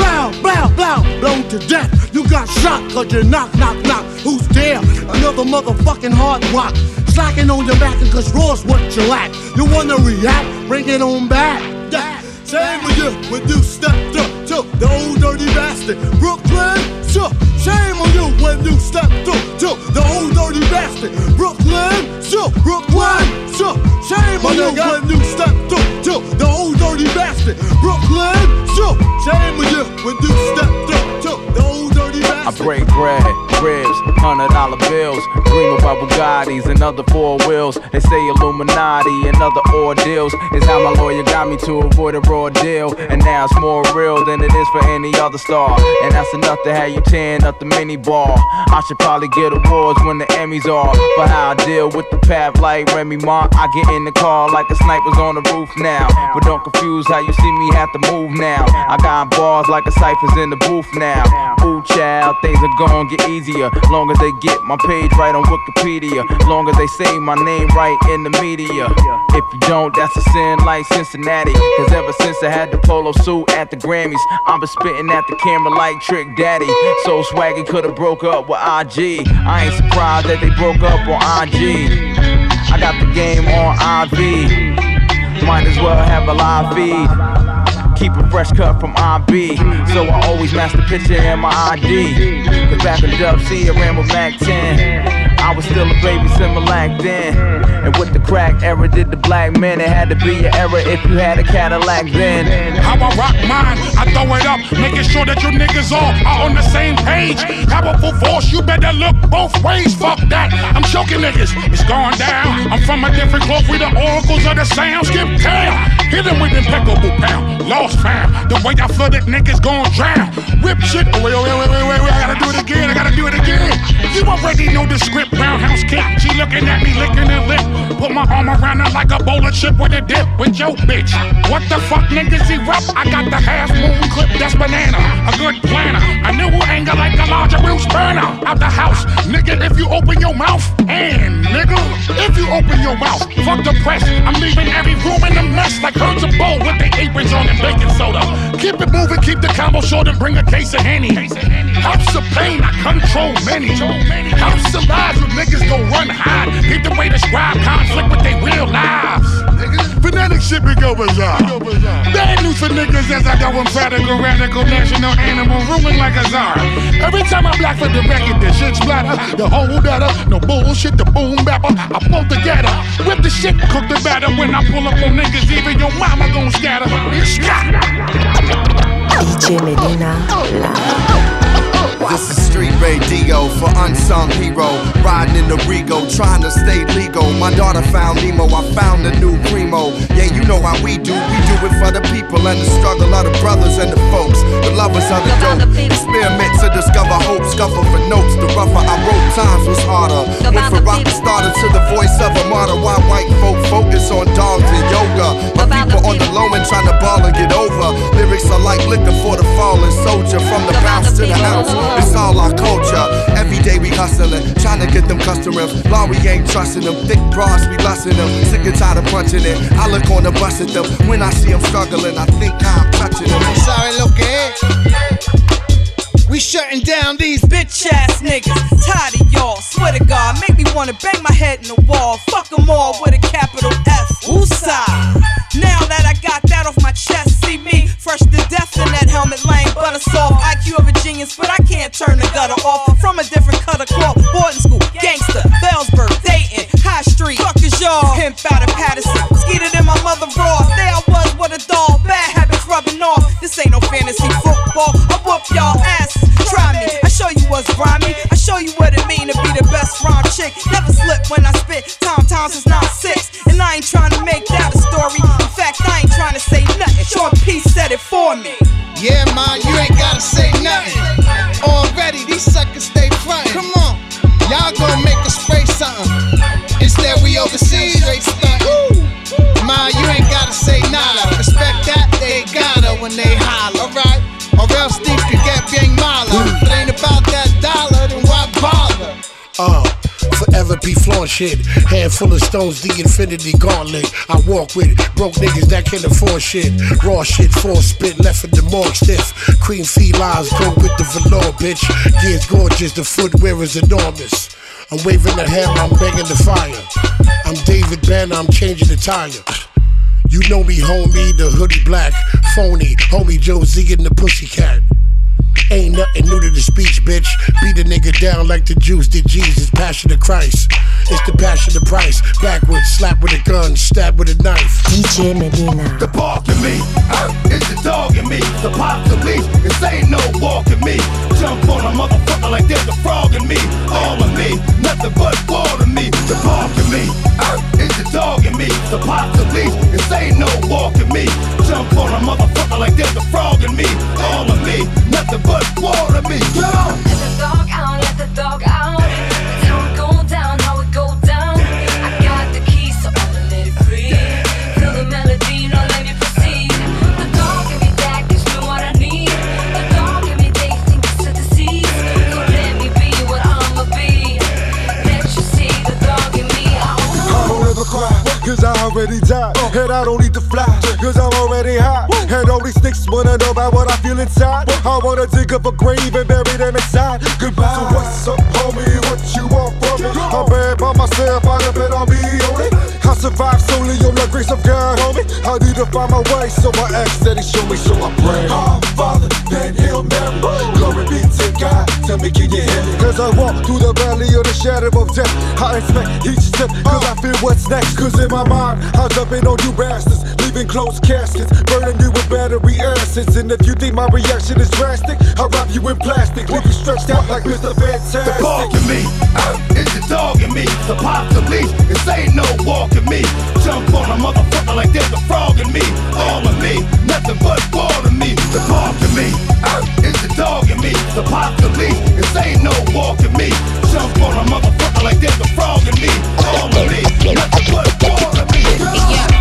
[SPEAKER 28] blow, blow, blow, blown to death. You got shot cause you knock, knock, knock. Who's there? Another motherfucking hard rock. Slacking on your back cause raw's what you lack. You wanna react? Bring it on back. Yeah. Same with you when you stepped up to the old dirty bastard. Brooklyn, so shame on you when you stepped up to the old dirty bastard. Brooklyn, so Brooklyn, so shame on you when you stepped up to the old dirty bastard. Brooklyn, so shame on you when you stepped up to the old dirty
[SPEAKER 13] I break bread, ribs, hundred dollar bills, dream about Bugattis and other four wheels. They say Illuminati and other ordeals is how my lawyer got me to avoid a raw deal. And now it's more real than it is for any other star. And that's enough to have you tearing up the mini bar. I should probably get awards when the Emmys are for how I deal with the path like Remy Ma. I get in the car like a sniper's on the roof now. But don't confuse how you see me have to move now. I got bars like a cipher's in the booth now. Ooh, check.
[SPEAKER 29] Child, things are gonna get easier. Long as they get my page right on Wikipedia. Long as they say my name right in the media. If you don't, that's a sin like Cincinnati. Cause ever since I had the polo suit at the Grammys, I've been spitting at the camera like Trick Daddy. So swaggy could've broke up with IG. I ain't surprised that they broke up on IG. I got the game on IV. Might as well have a live feed. Keep a fresh cut from IB. So I always match the picture in my ID. Cause back in Dub C, I ran with Mack 10. I was still a baby Similac then. And with the crack era, did the black man. It had to be your era if you had a Cadillac then.
[SPEAKER 30] How I rock mine, I throw it up, making sure that you niggas all are on the same page. Powerful force, you better look both ways. Fuck that, I'm choking niggas, it's going down. I'm from a different cloth, we the oracles of the sound. Skip town, hit them with impeccable pound. Lost fam, the way I flooded niggas gon' drown. Whip shit, oh, wait, wait, wait, wait, wait, wait, I gotta do it again, I gotta do it again. You already know the script roundhouse kick. She looking at me, licking her lip. Put my arm around her like a bowl of chip with a dip. With your bitch. What the fuck niggas erupt? I got the half moon clip, that's banana. A good planner. A new anger like a larger Bruce burner. Out the house, nigga, if you open your mouth. And nigga, if you open your mouth, fuck the press. I'm leaving every room in a mess like herds of bowl with their aprons on and baking soda. Keep it moving, keep the combo short and bring a case of Henny. House of pain, I control many. House of lies with niggas gon' run high. Keep the way describe conflict with their real lives. Fanatic shit be go bizarre. Bad news for niggas as I go radical, radical, national animal, rooming like a czar. Every time I black for the record, the shit splatter. The whole better, no bullshit, the boom bapper. I pull together, whip the shit, cook the batter. When I pull up on niggas, even your mama gon' scatter.
[SPEAKER 31] DJ Melyna live.
[SPEAKER 5] This is street radio for unsung hero. Riding in the Rego, trying to stay legal. My daughter found Nemo, I found a new primo. Yeah, you know how we do. We do it for the people and the struggle of the brothers and the folks. The lovers of the dope. Experiment to discover hope. Scuffle for notes. The rougher I wrote, times was harder. Went from rock starter to the voice of a martyr. Why white folk focus on dogs and yoga. My people on the low and trying to ball and get over. Lyrics are like liquor for the fallen soldier. From the bounce to the house. It's all our culture. Every day we hustling, trying to get them customers. Law we ain't trusting them. Thick bras, we lusting them. Sick and tired of punching it. I look on the bus at them. When I see them struggling, I think I'm touching them.
[SPEAKER 32] Sorry, look at We shutting down these bitch ass niggas. Tired of y'all, swear to God, make me wanna bang my head in the wall. Fuck them all with a capital F. Woosah. Now that I got that off my chest, see me fresh to death in that helmet lane, But butter soft. IQ of a genius, but I can't turn the gutter off. From a different cut of cloth, be
[SPEAKER 33] flaunt shit. Hand full of stones, the infinity gauntlet. I walk with broke niggas that can't afford shit. Raw shit, full spit, left in the morgue stiff. Cream felines go with the velour, bitch. Gears gorgeous, the footwear is enormous. I'm waving the hammer, I'm banging the fire. I'm David Banner, I'm changing the tire. You know me, homie, the hoodie black, phony, homie Josie and the pussycat. Ain't nothing new to the speech, bitch. Beat a nigga down like the Jews did Jesus, passion of Christ. It's the passion of price. Backwards, slap with a gun, stab with a knife.
[SPEAKER 31] DJ Melyna.
[SPEAKER 19] The bark in me, uh, it's the dog in me. The police, this ain't no walking me. Jump on a motherfucker like there's a frog in me. All of me, nothing but water me. The bark in me, uh, it's the dog in me. The police, this ain't no walking me. Jump on a motherfucker like there's a frog in me. All of me, nothing but water me. Come.
[SPEAKER 34] Let the dog out, let the dog out.
[SPEAKER 21] And I don't need to fly, cause I'm already high. And all these sticks wanna know about what I feel inside. I wanna dig up a grave and bury them inside. Goodbye. So what's up, homie? What you want from me? I'm bad by myself, I depend on me survive solely on the grace of God, homie. I need to find my way, so I ask that He show me, so I pray. Oh, Father, then Hail Mary. Glory be to God. Tell me, can you hear me? Cause I walk through the valley of the shadow of death. I inspect each step, cause I feel what's next. Cause in my mind, I'm jumping on you bastards, leaving closed caskets, burning you with battery acids. And if you think my reaction is drastic, I'll wrap you in plastic, leave you stretched out like Mr. Fantastic.
[SPEAKER 19] The bark in me, uh, it's the dog in me. The pop the leash, it's ain't no walking me. Jump on a motherfucker like there's a frog in me. All of me, nothing but ball to me. The bark in me, uh, it's the dog in me. The pop the leash, it's ain't no walking me. Jump on a motherfucker like there's a frog in me. All of me, nothing but ball to me.
[SPEAKER 35] Yeah, rhyme or crime,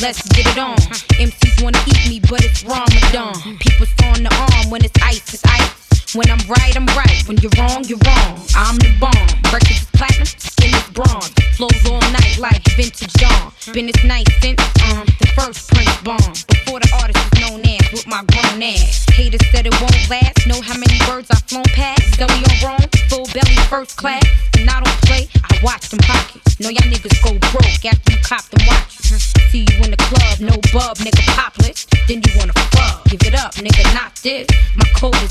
[SPEAKER 35] let's get it on. MCs wanna eat me, but it's Ramadan. People throwing the arm when it's ice, it's ice. When I'm right, I'm right. When you're wrong, you're wrong. I'm the bomb. Records is platinum, skin is bronze. Flows all night like vintage dawn. Been this night since um the first Prince bomb. Before the artist was known as with my grown ass. Haters said it won't last. Know how many birds I've flown past. Zoe on wrong, full belly, first class. And I don't play, I watch them pockets. Know y'all niggas go broke after you cop them watches. See you in the club, no bub, nigga popless. Then you wanna fuck, give it up, nigga, not this. My code is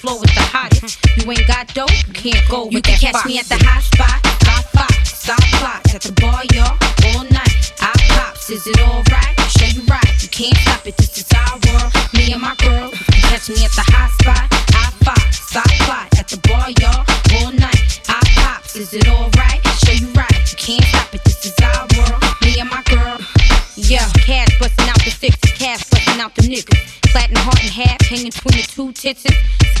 [SPEAKER 35] flow is the hottest. You ain't got dope, you can't go You with can that catch me at the hot spot, hot spot, stop clocks at the bar, y'all, all night. I pops, is it alright? Show you right, you can't stop it. This is our world, me and my girl. You can catch me at the hot spot, hot spot, stop clock at the bar, y'all, all night. I pops, is it alright? Show you right, you can't stop it. This is our world, me and my girl. Yeah, cash busting out the sixes, cash busting out the niggas. Flatten heart in half, hanging between the two tits.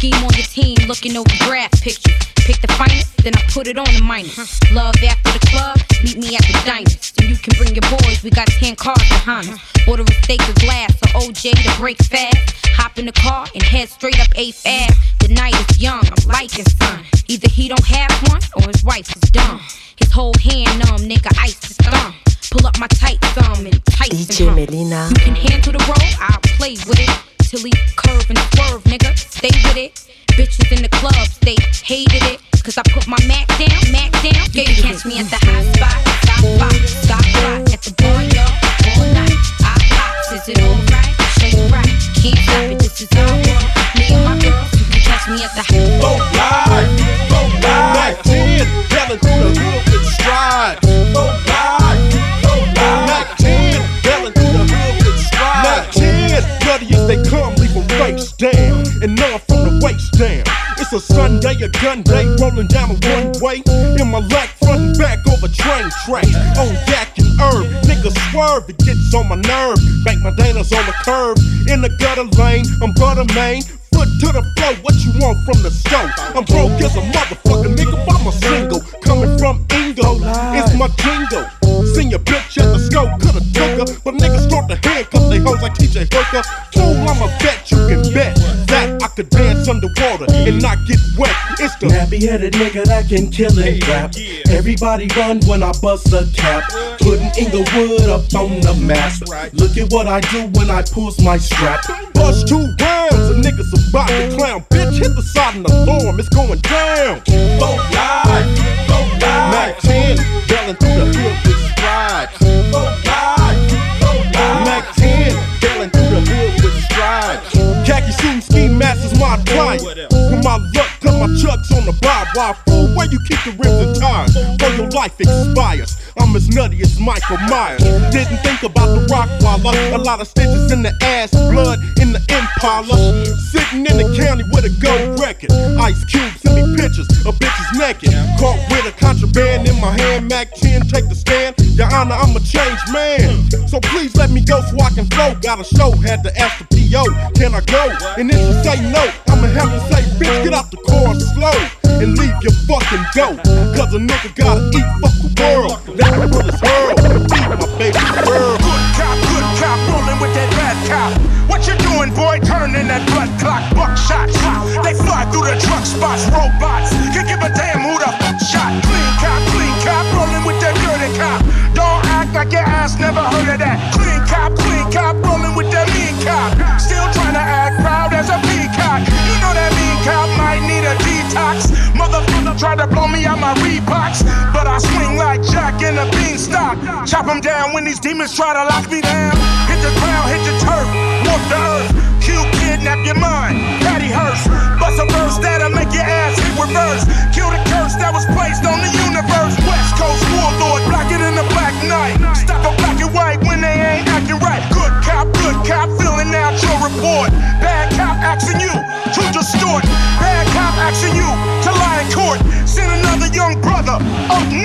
[SPEAKER 35] Scheme on your team, looking over draft pictures. Pick the finest, then I put it on the minus. Love after the club, meet me at the diners. And you can bring your boys, we got 10 cars behind us. Order a steak of glass or OJ to break fast. Hop in the car and head straight up 8th Ave. The night is young, I'm his son. Either he don't have one or his wife is dumb. His whole hand numb, nigga, ice his thumb. Pull up my tight thumb and tight
[SPEAKER 34] DJ Melyna.
[SPEAKER 35] You can handle the roll, I'll play with it. Till he curve and swerve, nigga. Stay with it. Bitches in the clubs, they hated it. Cause I put my Mac down, Mac down. Yeah, you catch me at the hot spot, stop spot, stop spot. At the bar, yo, all night. I pops, is it alright? Show you right. Can't stop it, this is our world. Me and my girls, you can catch me at the hot
[SPEAKER 30] Go live, go live. Mack 10, yelling through the they come, leave 'em face down. And none from the waist down. It's a Sunday, a gun day, rolling down a one way. In my lap, front and back over train tracks. On yak and herb, niggas swerve, it gets on my nerve. Bank my Dana's on the curb. In the gutter lane, I'm butter main. Foot to the floor, what you want from the stove? I'm broke as a motherfucker, nigga, I'm a single. Coming from Ingo, it's my jingle. Seen your bitch at the scope, coulda took her. But niggas they hoes like TJ Hooker. Fool, I'm a bet, you can bet that I could dance underwater and not get wet. It's the
[SPEAKER 36] Nappy headed nigga that can kill and rap. Everybody run when I bust a cap. Putting Inglewood up on the map. Look at what I do when I pulls my strap.
[SPEAKER 30] Bust two rounds, a nigga's about to clown. Bitch, hit the side the alarm, it's going down. Go live, go live. Mack 10, yelling through the hood chucks on the bob. Why fool, where you keep the rims and tires? Before your life expires. I'm as nutty as Michael Myers. Didn't think about the rock waller. A lot of stitches in the ass, blood in the Impala. Sitting in the county with a gold record. Ice Cube send me pictures of bitches naked. Caught with a contraband in my hand. Mack 10, take the stand. Your Honor, I'm a changed man. So please let me go so I can flow. Got a show, had to ask the PO, can I go? And if you say no, I'ma have to say, bitch, get out the car slow and leave your fucking dope. Cause a nigga gotta eat, fuck the world. Let the bullets hurl feed my baby girl.
[SPEAKER 16] Good cop, good cop, rolling with that bad cop. What you doing, boy? Turning that blood clock, buckshots. They fly through the truck spots, robots. Can give a damn who the fuck shot. Clean cop, clean cop, rolling with that dirty cop. Don't act Y'all try to blow me out my Reeboks, but I swing like Jack in a beanstalk. Chop Chop 'em down when these demons try to lock me down. Hit the ground, hit the turf, walk the earth. Q kidnap your mind, Patty Hearst. Bust a verse that'll make your ass hit reverse. Kill the curse that was placed on the universe. West Coast warlord, blacker than the black night. Stop a black and white when they ain't acting right. Good cop, good cop, filling out your report.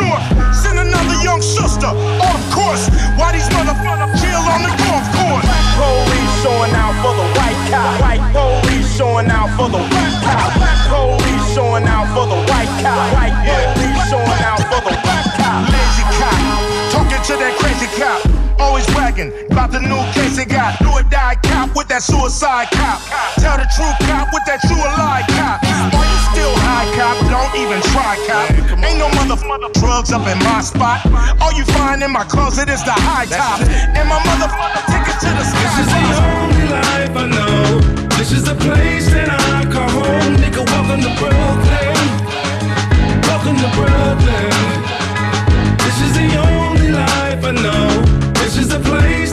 [SPEAKER 16] North. Send another young sister off course. Why these motherfuckers chill on the golf course? Black Police showing out for the white cop. White police showing out for the white cop. Black Police showing out for the white cop. White police showing out for the white cop. Lazy cop, talking to that crazy cop. Always bragging about the new case they got. Do or die cop with that suicide cop. Tell the true cop with that true lie cop. Are you still high cop? Don't even try cop. Ain't no motherfucker drugs up in my spot. All you find in my closet is the high top. And my motherfucker ticket to the sky.
[SPEAKER 30] This is the only life I know. This is the place that I call home. Nigga, welcome to Brooklyn. Welcome to Brooklyn. This is the only life I know. The place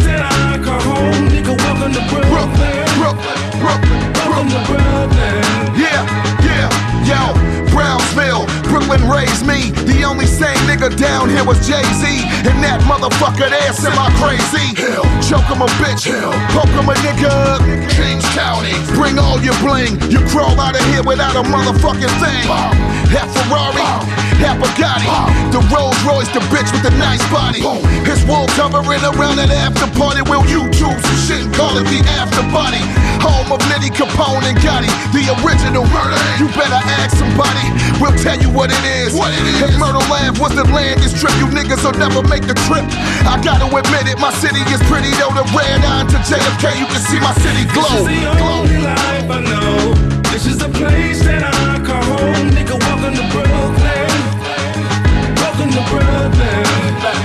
[SPEAKER 30] nigga
[SPEAKER 4] down here was Jay Z. And that motherfucker there semi crazy. Hell, choke him a bitch, Hell, poke him a nigga. Kings County, bring all your bling. You crawl out of here without a motherfucking thing. Half Ferrari, half Bugatti. The Rolls Royce, the bitch with the nice body. His wolves hovering around that after party. Will YouTube some shit and call it the after party? Home of Liddy Capone and Gotti, the original murder. You better ask somebody. We'll tell you what it is. What it is. If Myrtle Lab was the land this trip, you niggas will never make the trip. I gotta admit it, my city is pretty though. The red eye to JFK, you can see my city glow.
[SPEAKER 30] This is the
[SPEAKER 4] glow.
[SPEAKER 30] only life I know. This is the place that I call home. Nigga, welcome to Brooklyn. Welcome to Brooklyn.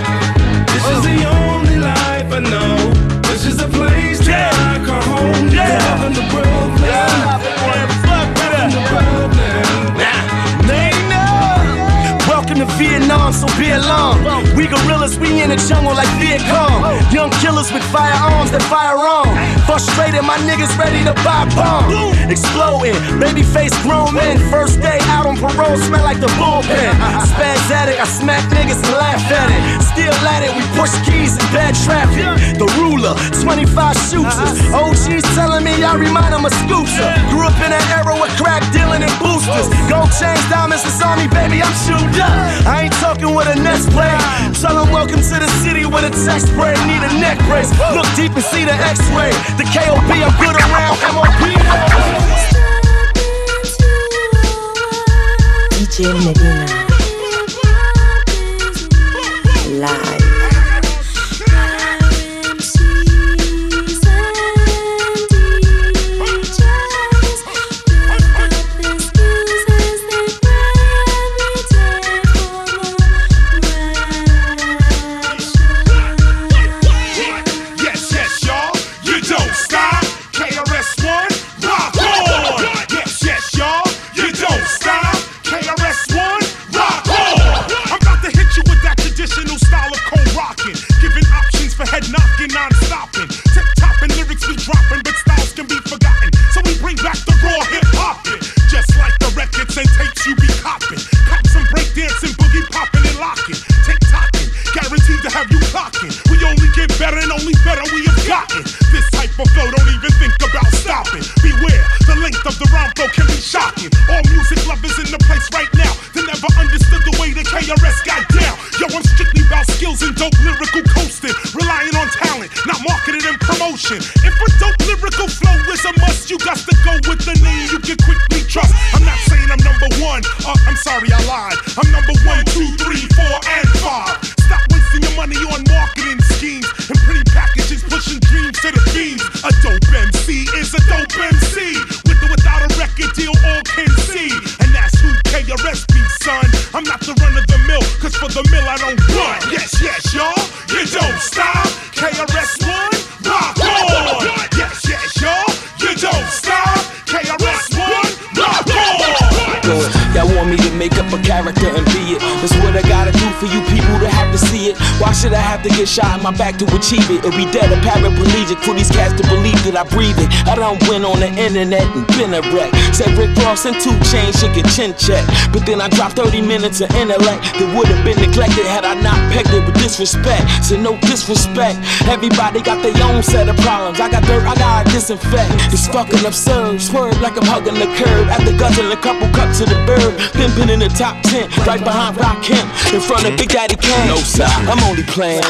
[SPEAKER 13] So be alone. Gorillas, we in the jungle like Viet Cong. Young killers with firearms that fire on. Frustrated, my niggas ready to buy bomb. Exploding, baby face grown men. First day out on parole, smell like the bullpen. Spaz at it, I smack niggas and laugh at it. Still at it, we push keys in bad traffic. The ruler, 25 shooters. OGs telling me I remind them of Scooter. Grew up in an era with crack dealing and boosters. Gold chains, diamonds, on me, baby, I'm up. I ain't talking with a nest play. Tell them welcome to the city with a text spray. Need a neck brace. Look deep and see the x-ray. The KOB, I'm good around MOP.
[SPEAKER 7] DJ Melyna. Live.
[SPEAKER 16] You be copping. Cop some breakdancing, boogie popping and locking, tick tocking, guaranteed to have you clocking. We only get better and only better we have gotten. This type of flow, don't even think about stopping. Beware, the length of the rhyme flow can be shocking. All music lovers in the place right now, they never understood the way the KRS got down. Yo, I'm strictly about skills and dope lyrical coasting, relying on talent, not marketing and promotion. If a
[SPEAKER 37] should I have to get shot in my back to achieve it? Or be dead a paraplegic for these cats to believe that I breathe it. I don't win on the internet and been a wreck. Said Rick Ross and 2 Chainz should get chin check. But then I dropped 30 minutes of intellect that would have been neglected had I not pegged it with disrespect. So no disrespect. Everybody got their own set of problems. I got dirt, I gotta disinfect. It's fucking absurd. Swerve like I'm hugging the curb. After guzzling a couple cups of the bird. Pimping in the top 10. Right behind Rakim. In front of Big Daddy Kane. No side. I'm only playing.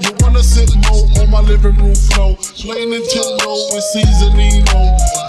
[SPEAKER 38] You wanna on my living room floor, playing.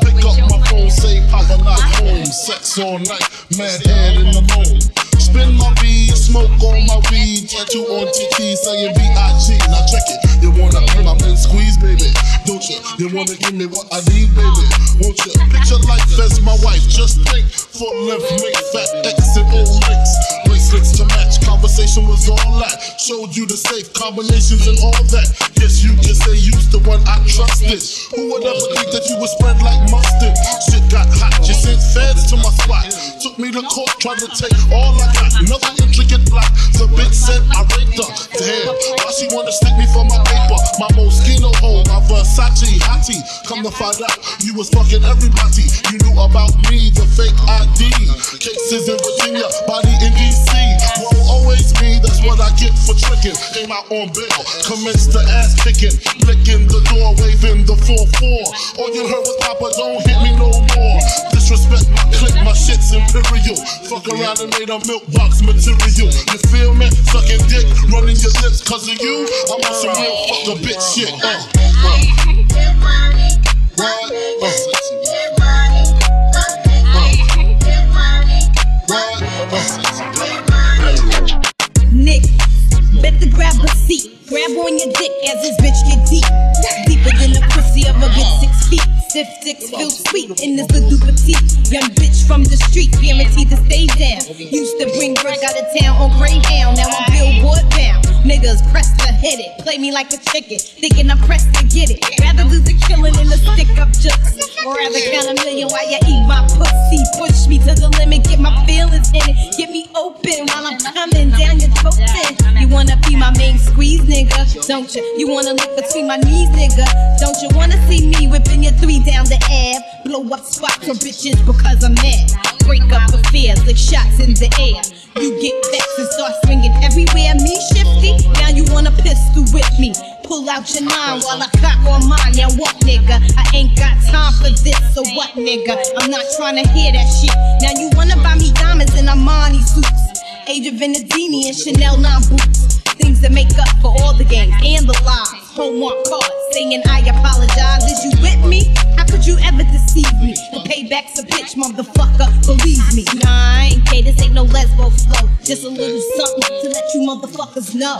[SPEAKER 38] Pick up my phone, say Papa not home. Sex all night, mad head in the. Spin my weed, smoke on my weed, tattoo on TT saying B.I.G. Now check it, you wanna be my man squeeze, baby? Don't you? You wanna give me what I need, baby? Won't you? Picture life as my wife, just think. Full length, make fat X and O links. Bracelets to match, conversation was all that. Showed you the safe combinations and all that. Guess you can say you's the one I trusted. Who would ever think that you would spread like mustard? Shit got hot, you sent feds to my spot. Took me to court, tried to take all I. Another intricate block. The bitch said I raped her. Damn, why she wanna stick me for my paper? My Moschino hole, my Versace hottie. Come to find out, you was fucking everybody. You knew about me, the fake ID. Cases in Virginia, body in DC. Won't always be, that's what I get for tricking. Came out on bail, commenced the ass kicking. Licking the door, waving the 4-4. All you heard was Papa, don't hit me no more. Disrespect my clip, my shit's imperial. Fuck around and made a milk box material. You feel me? Sucking dick, running your lips cause of you. I'm on some real fuck a bitch shit. Uh.
[SPEAKER 10] Nick, better grab a seat. Grab on your dick as this bitch get deep. Deeper than the pussy of a good six feet. Stiff dicks feel sweet in this little petite. Young bitch from the street, guaranteed to stay down. Used to bring work out of town on Greyhound, now I'm billboard bound. Niggas press to hit it, play me like a chicken, thinking I'm pressed to get it. Rather lose a killing than the stick up jokes. Or rather count a million while you eat my pussy. Push me to the limit, get my feelings in it. Get me open while I'm coming down your throat. You wanna be my main squeeze, nigga? Don't you? You wanna look between my knees, nigga? Don't you wanna see me whipping your three down the Ave? Blow up spots for bitches because I'm mad. Break up affairs like shots in the air. You get vexed and start swinging everywhere. Me shifty, now you wanna pistol with me. Pull out your nine while I cock on mine. Now what, nigga? I ain't got time for this, so what, nigga? I'm not trying to hear that shit. Now you wanna buy me diamonds and Armani suits. Age of Venedini and Chanel 9 boots. Things that make up for all the games and the lies. Homework cards saying I apologize. Is you with me? How could you ever deceive me? The payback's a bitch, motherfucker. Believe me. Nah, I ain't gay. This ain't no lesbo flow. Just a little something to let you motherfuckers know.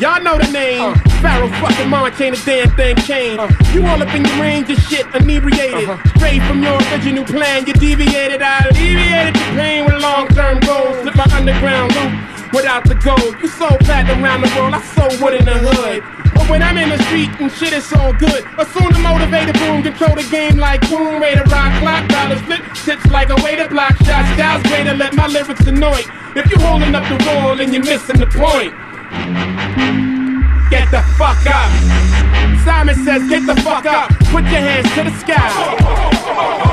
[SPEAKER 39] Y'all know the name. Uh. Pharaoh fucking mind can't a damn thing change. Uh. You all up in your range of shit, inebriated. Uh-huh. Straight from your original plan, you deviated. I alleviated your pain with long term goals. Slip my underground loop without the gold. You so platinum around the world, I so wood in the hood. But when I'm in the street and shit is so good, assume the motivated boom, control the game like boom, way to rock, clock, dollars flip, tips like a way to block shots, styles way to let my lyrics annoy. If you holding up the wall and you're missing the point. Get the fuck up. Simon says, get the fuck up. Put your hands to the sky.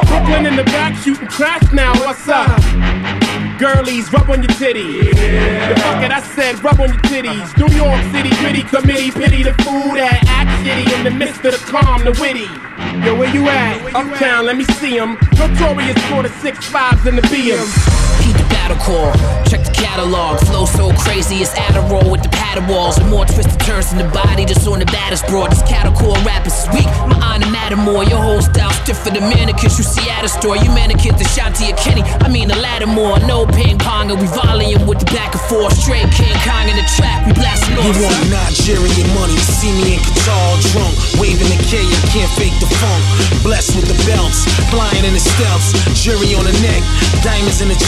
[SPEAKER 39] Brooklyn in the back shooting crash now. What's up? Girlies, rub on your titties. The fuck it, I said rub on your titties. New York City gritty committee, pity the fool that act shitty in the midst of the calm, the witty. Yo, where you at? Uptown, let me see 'em. Notorious for the six fives and the BMs.
[SPEAKER 2] Heed the battle call, check the catalog. Flow so crazy, it's Adderall with the paddle walls. And more twisted turns in the body that's on the baddest broad. This cattle core rappers is weak, my honor matter more. Your whole style for the manicures you see at a store. You manicure the Shanti or Kenny, I mean the Lattimore. No ping pong, and we volleying with the back and forth. Straight King Kong in the track, we blasting off.
[SPEAKER 19] You want Nigerian money, see me in Qatar drunk, waving the K, I can't fake the funk. Blessed with the belts, flying in the stealths, jury on the neck, diamonds in the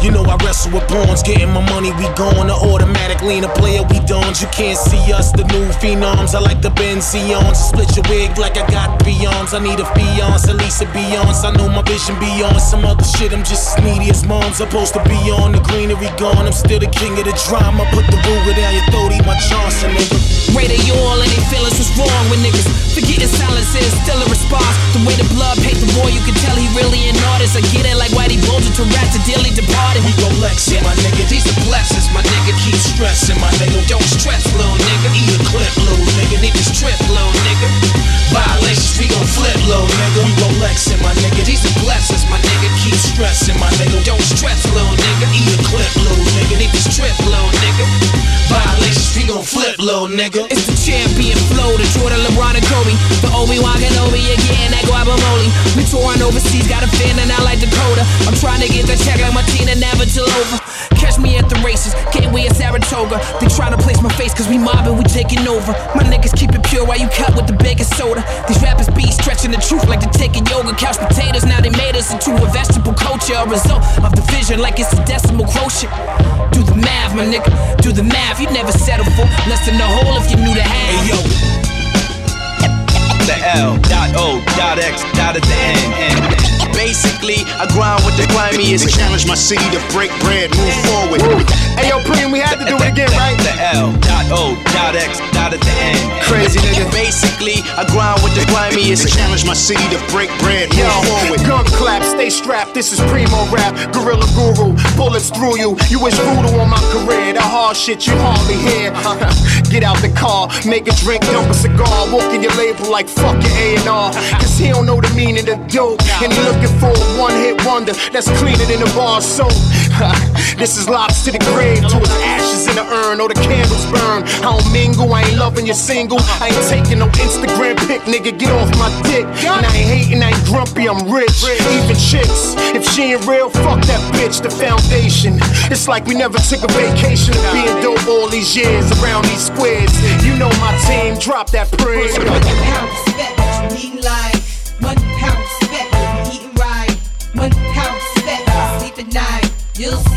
[SPEAKER 19] You know I wrestle with pawns, getting my money, we going to automatic lean a player, we dons. You can't see us, the new phenoms. I like the Benzions, split your wig like I got beyonds. I need a fiance, at least a Beyonce. I know my vision beyond some other shit. I'm just as needy as moms. Supposed to be on the greenery gone. I'm still the king of the drama. Put the Ruger down your throat, eat my Johnson, nigga.
[SPEAKER 2] Rate you all and they feelings what's wrong with niggas. Forgetting silence is still a response. The way the blood paint the boy, you can tell he really an artist. I get it like Whitey Bulger to rap to dearly departed.
[SPEAKER 19] We gon' Lex my nigga. These are blessings, my nigga. Keep stressing, my nigga. Don't stress, little nigga. Eat a clip, little nigga. Niggas trip, little nigga. Violations, we gon' flip, little nigga. We gon' Lex my nigga. These are blessings, my nigga. Keep stressing, my nigga. Don't stress, little nigga. Eat a clip, little nigga. Niggas trip, little nigga. Violations, we gon' flip, little nigga.
[SPEAKER 2] It's the champion flow, the Jordan, LeBron, and Kobe. The Obi-Wan Kenobi again, that guacamole. Touring overseas, got a fan and I like Dakota. I'm trying to get the check like Martina Navratilova. Catch me at the races, we at Saratoga? They trying to place my face cause we mobbing, we taking over. My niggas keep it pure while you cut with the baking soda. These rappers be stretching the truth like they're taking yoga. Couch potatoes, now they made us into a vegetable culture. A result of division like it's a decimal quotient. Do the math, my nigga, do the math. You never settle for less than the whole if you knew the half.
[SPEAKER 19] Hey, yo.
[SPEAKER 20] The L dot O dot X dot at the end. end.
[SPEAKER 19] Basically, I grind with the grimiest.
[SPEAKER 6] They challenge my city to break bread, move forward.
[SPEAKER 19] Hey yo, Preem, we had to do it again, right?
[SPEAKER 20] The L dot O dot X dot at the end.
[SPEAKER 19] Crazy nigga. Basically, I grind with the grimiest.
[SPEAKER 6] They challenge my city to break bread, move
[SPEAKER 19] Yo,
[SPEAKER 6] forward.
[SPEAKER 19] gun clap, stay strapped. This is primo rap, gorilla guru. Bullets through you. You wish voodoo on my career. The hard shit you hardly hear. <laughs> Get out the car, make a drink, dump a cigar. Walk in your label like fuck your A&R. Cause he don't know the meaning of dope. And he looking for a one hit wonder that's cleaner than a bar soap. <laughs> this is locks to the grave, to his ashes in the urn or the candles burn. I don't mingle, I ain't loving your single. I ain't taking no Instagram pic, nigga. Get off my dick. And I ain't hating, I ain't grumpy, I'm rich. Even chicks, if she ain't real, fuck that bitch. The foundation. It's like we never took a vacation of being dope all these years around these squares. You know my team, drop that print.
[SPEAKER 10] One pound respect, you eating like. One pound night.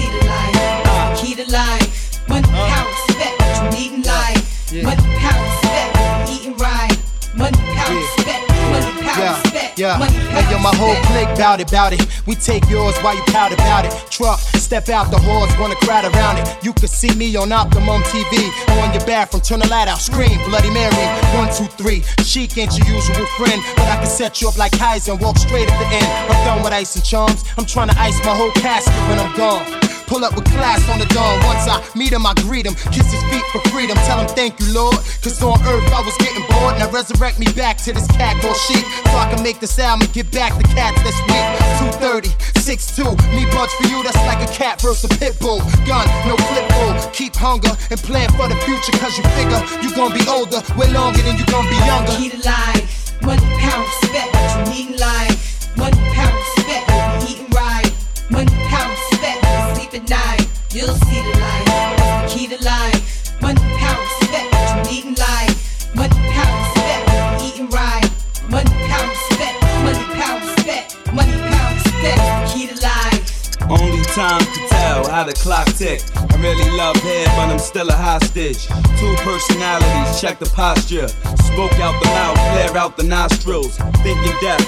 [SPEAKER 16] Yeah. Hey, yo, my whole clique bout it, bout it. We take yours while you pout about it. Truck, step out the halls, wanna crowd around it. You can see me on Optimum TV. On your bathroom, turn the light out, scream, Bloody Mary. One, two, three. Chic ain't your usual friend, but I can set you up like Kaiser and walk straight at the end. I'm done with ice and charms. I'm trying to ice my whole casket when I'm gone. Pull up with class on the dawn. Once I meet him, I greet him. Kiss his feet for freedom. Tell him thank you, Lord. Cause on earth I was getting bored. Now resurrect me back to this cat called shit. So I can make this album and get back the cats that's weak. 230, 6'2. Me buds for you, that's like a cat versus a pit bull. Gun, no clip bull. Keep hunger and plan for the future. Cause you figure you gonna be older way longer than you gonna be younger.
[SPEAKER 10] Key life. One pound respect, eating like. One pound respect, eating right. Respect, at night. You'll see the light.
[SPEAKER 20] Only time to tell how the clock tick. I really love head, but I'm still a hostage. Two personalities, check the posture. Smoke out the mouth, flare out the nostrils. Thinking death,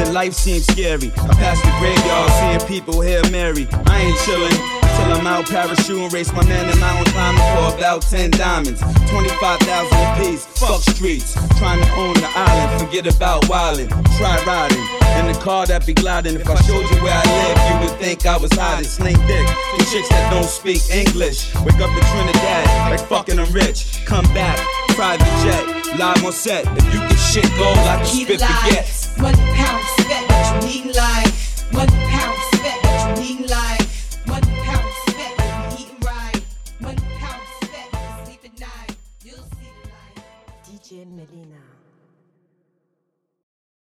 [SPEAKER 20] the life seems scary. I pass the graveyard, seeing people here Mary. I ain't chillin'. Till I'm out parachute and race my man in mountain climbing for about 10 diamonds. 25,000 apiece, fuck streets. Trying to own the island, forget forget about wildin'. Try riding in the car that be gliding. If I showed you where I live, you would think I was hiding. Sling dick to chicks that don't speak English. Wake up in Trinidad like fucking I'm rich. Come back, private jet, live on set. If you can shit gold, I can
[SPEAKER 10] Keep
[SPEAKER 20] spit baguettes.
[SPEAKER 10] One pound spent, you need life. One pound but you need life.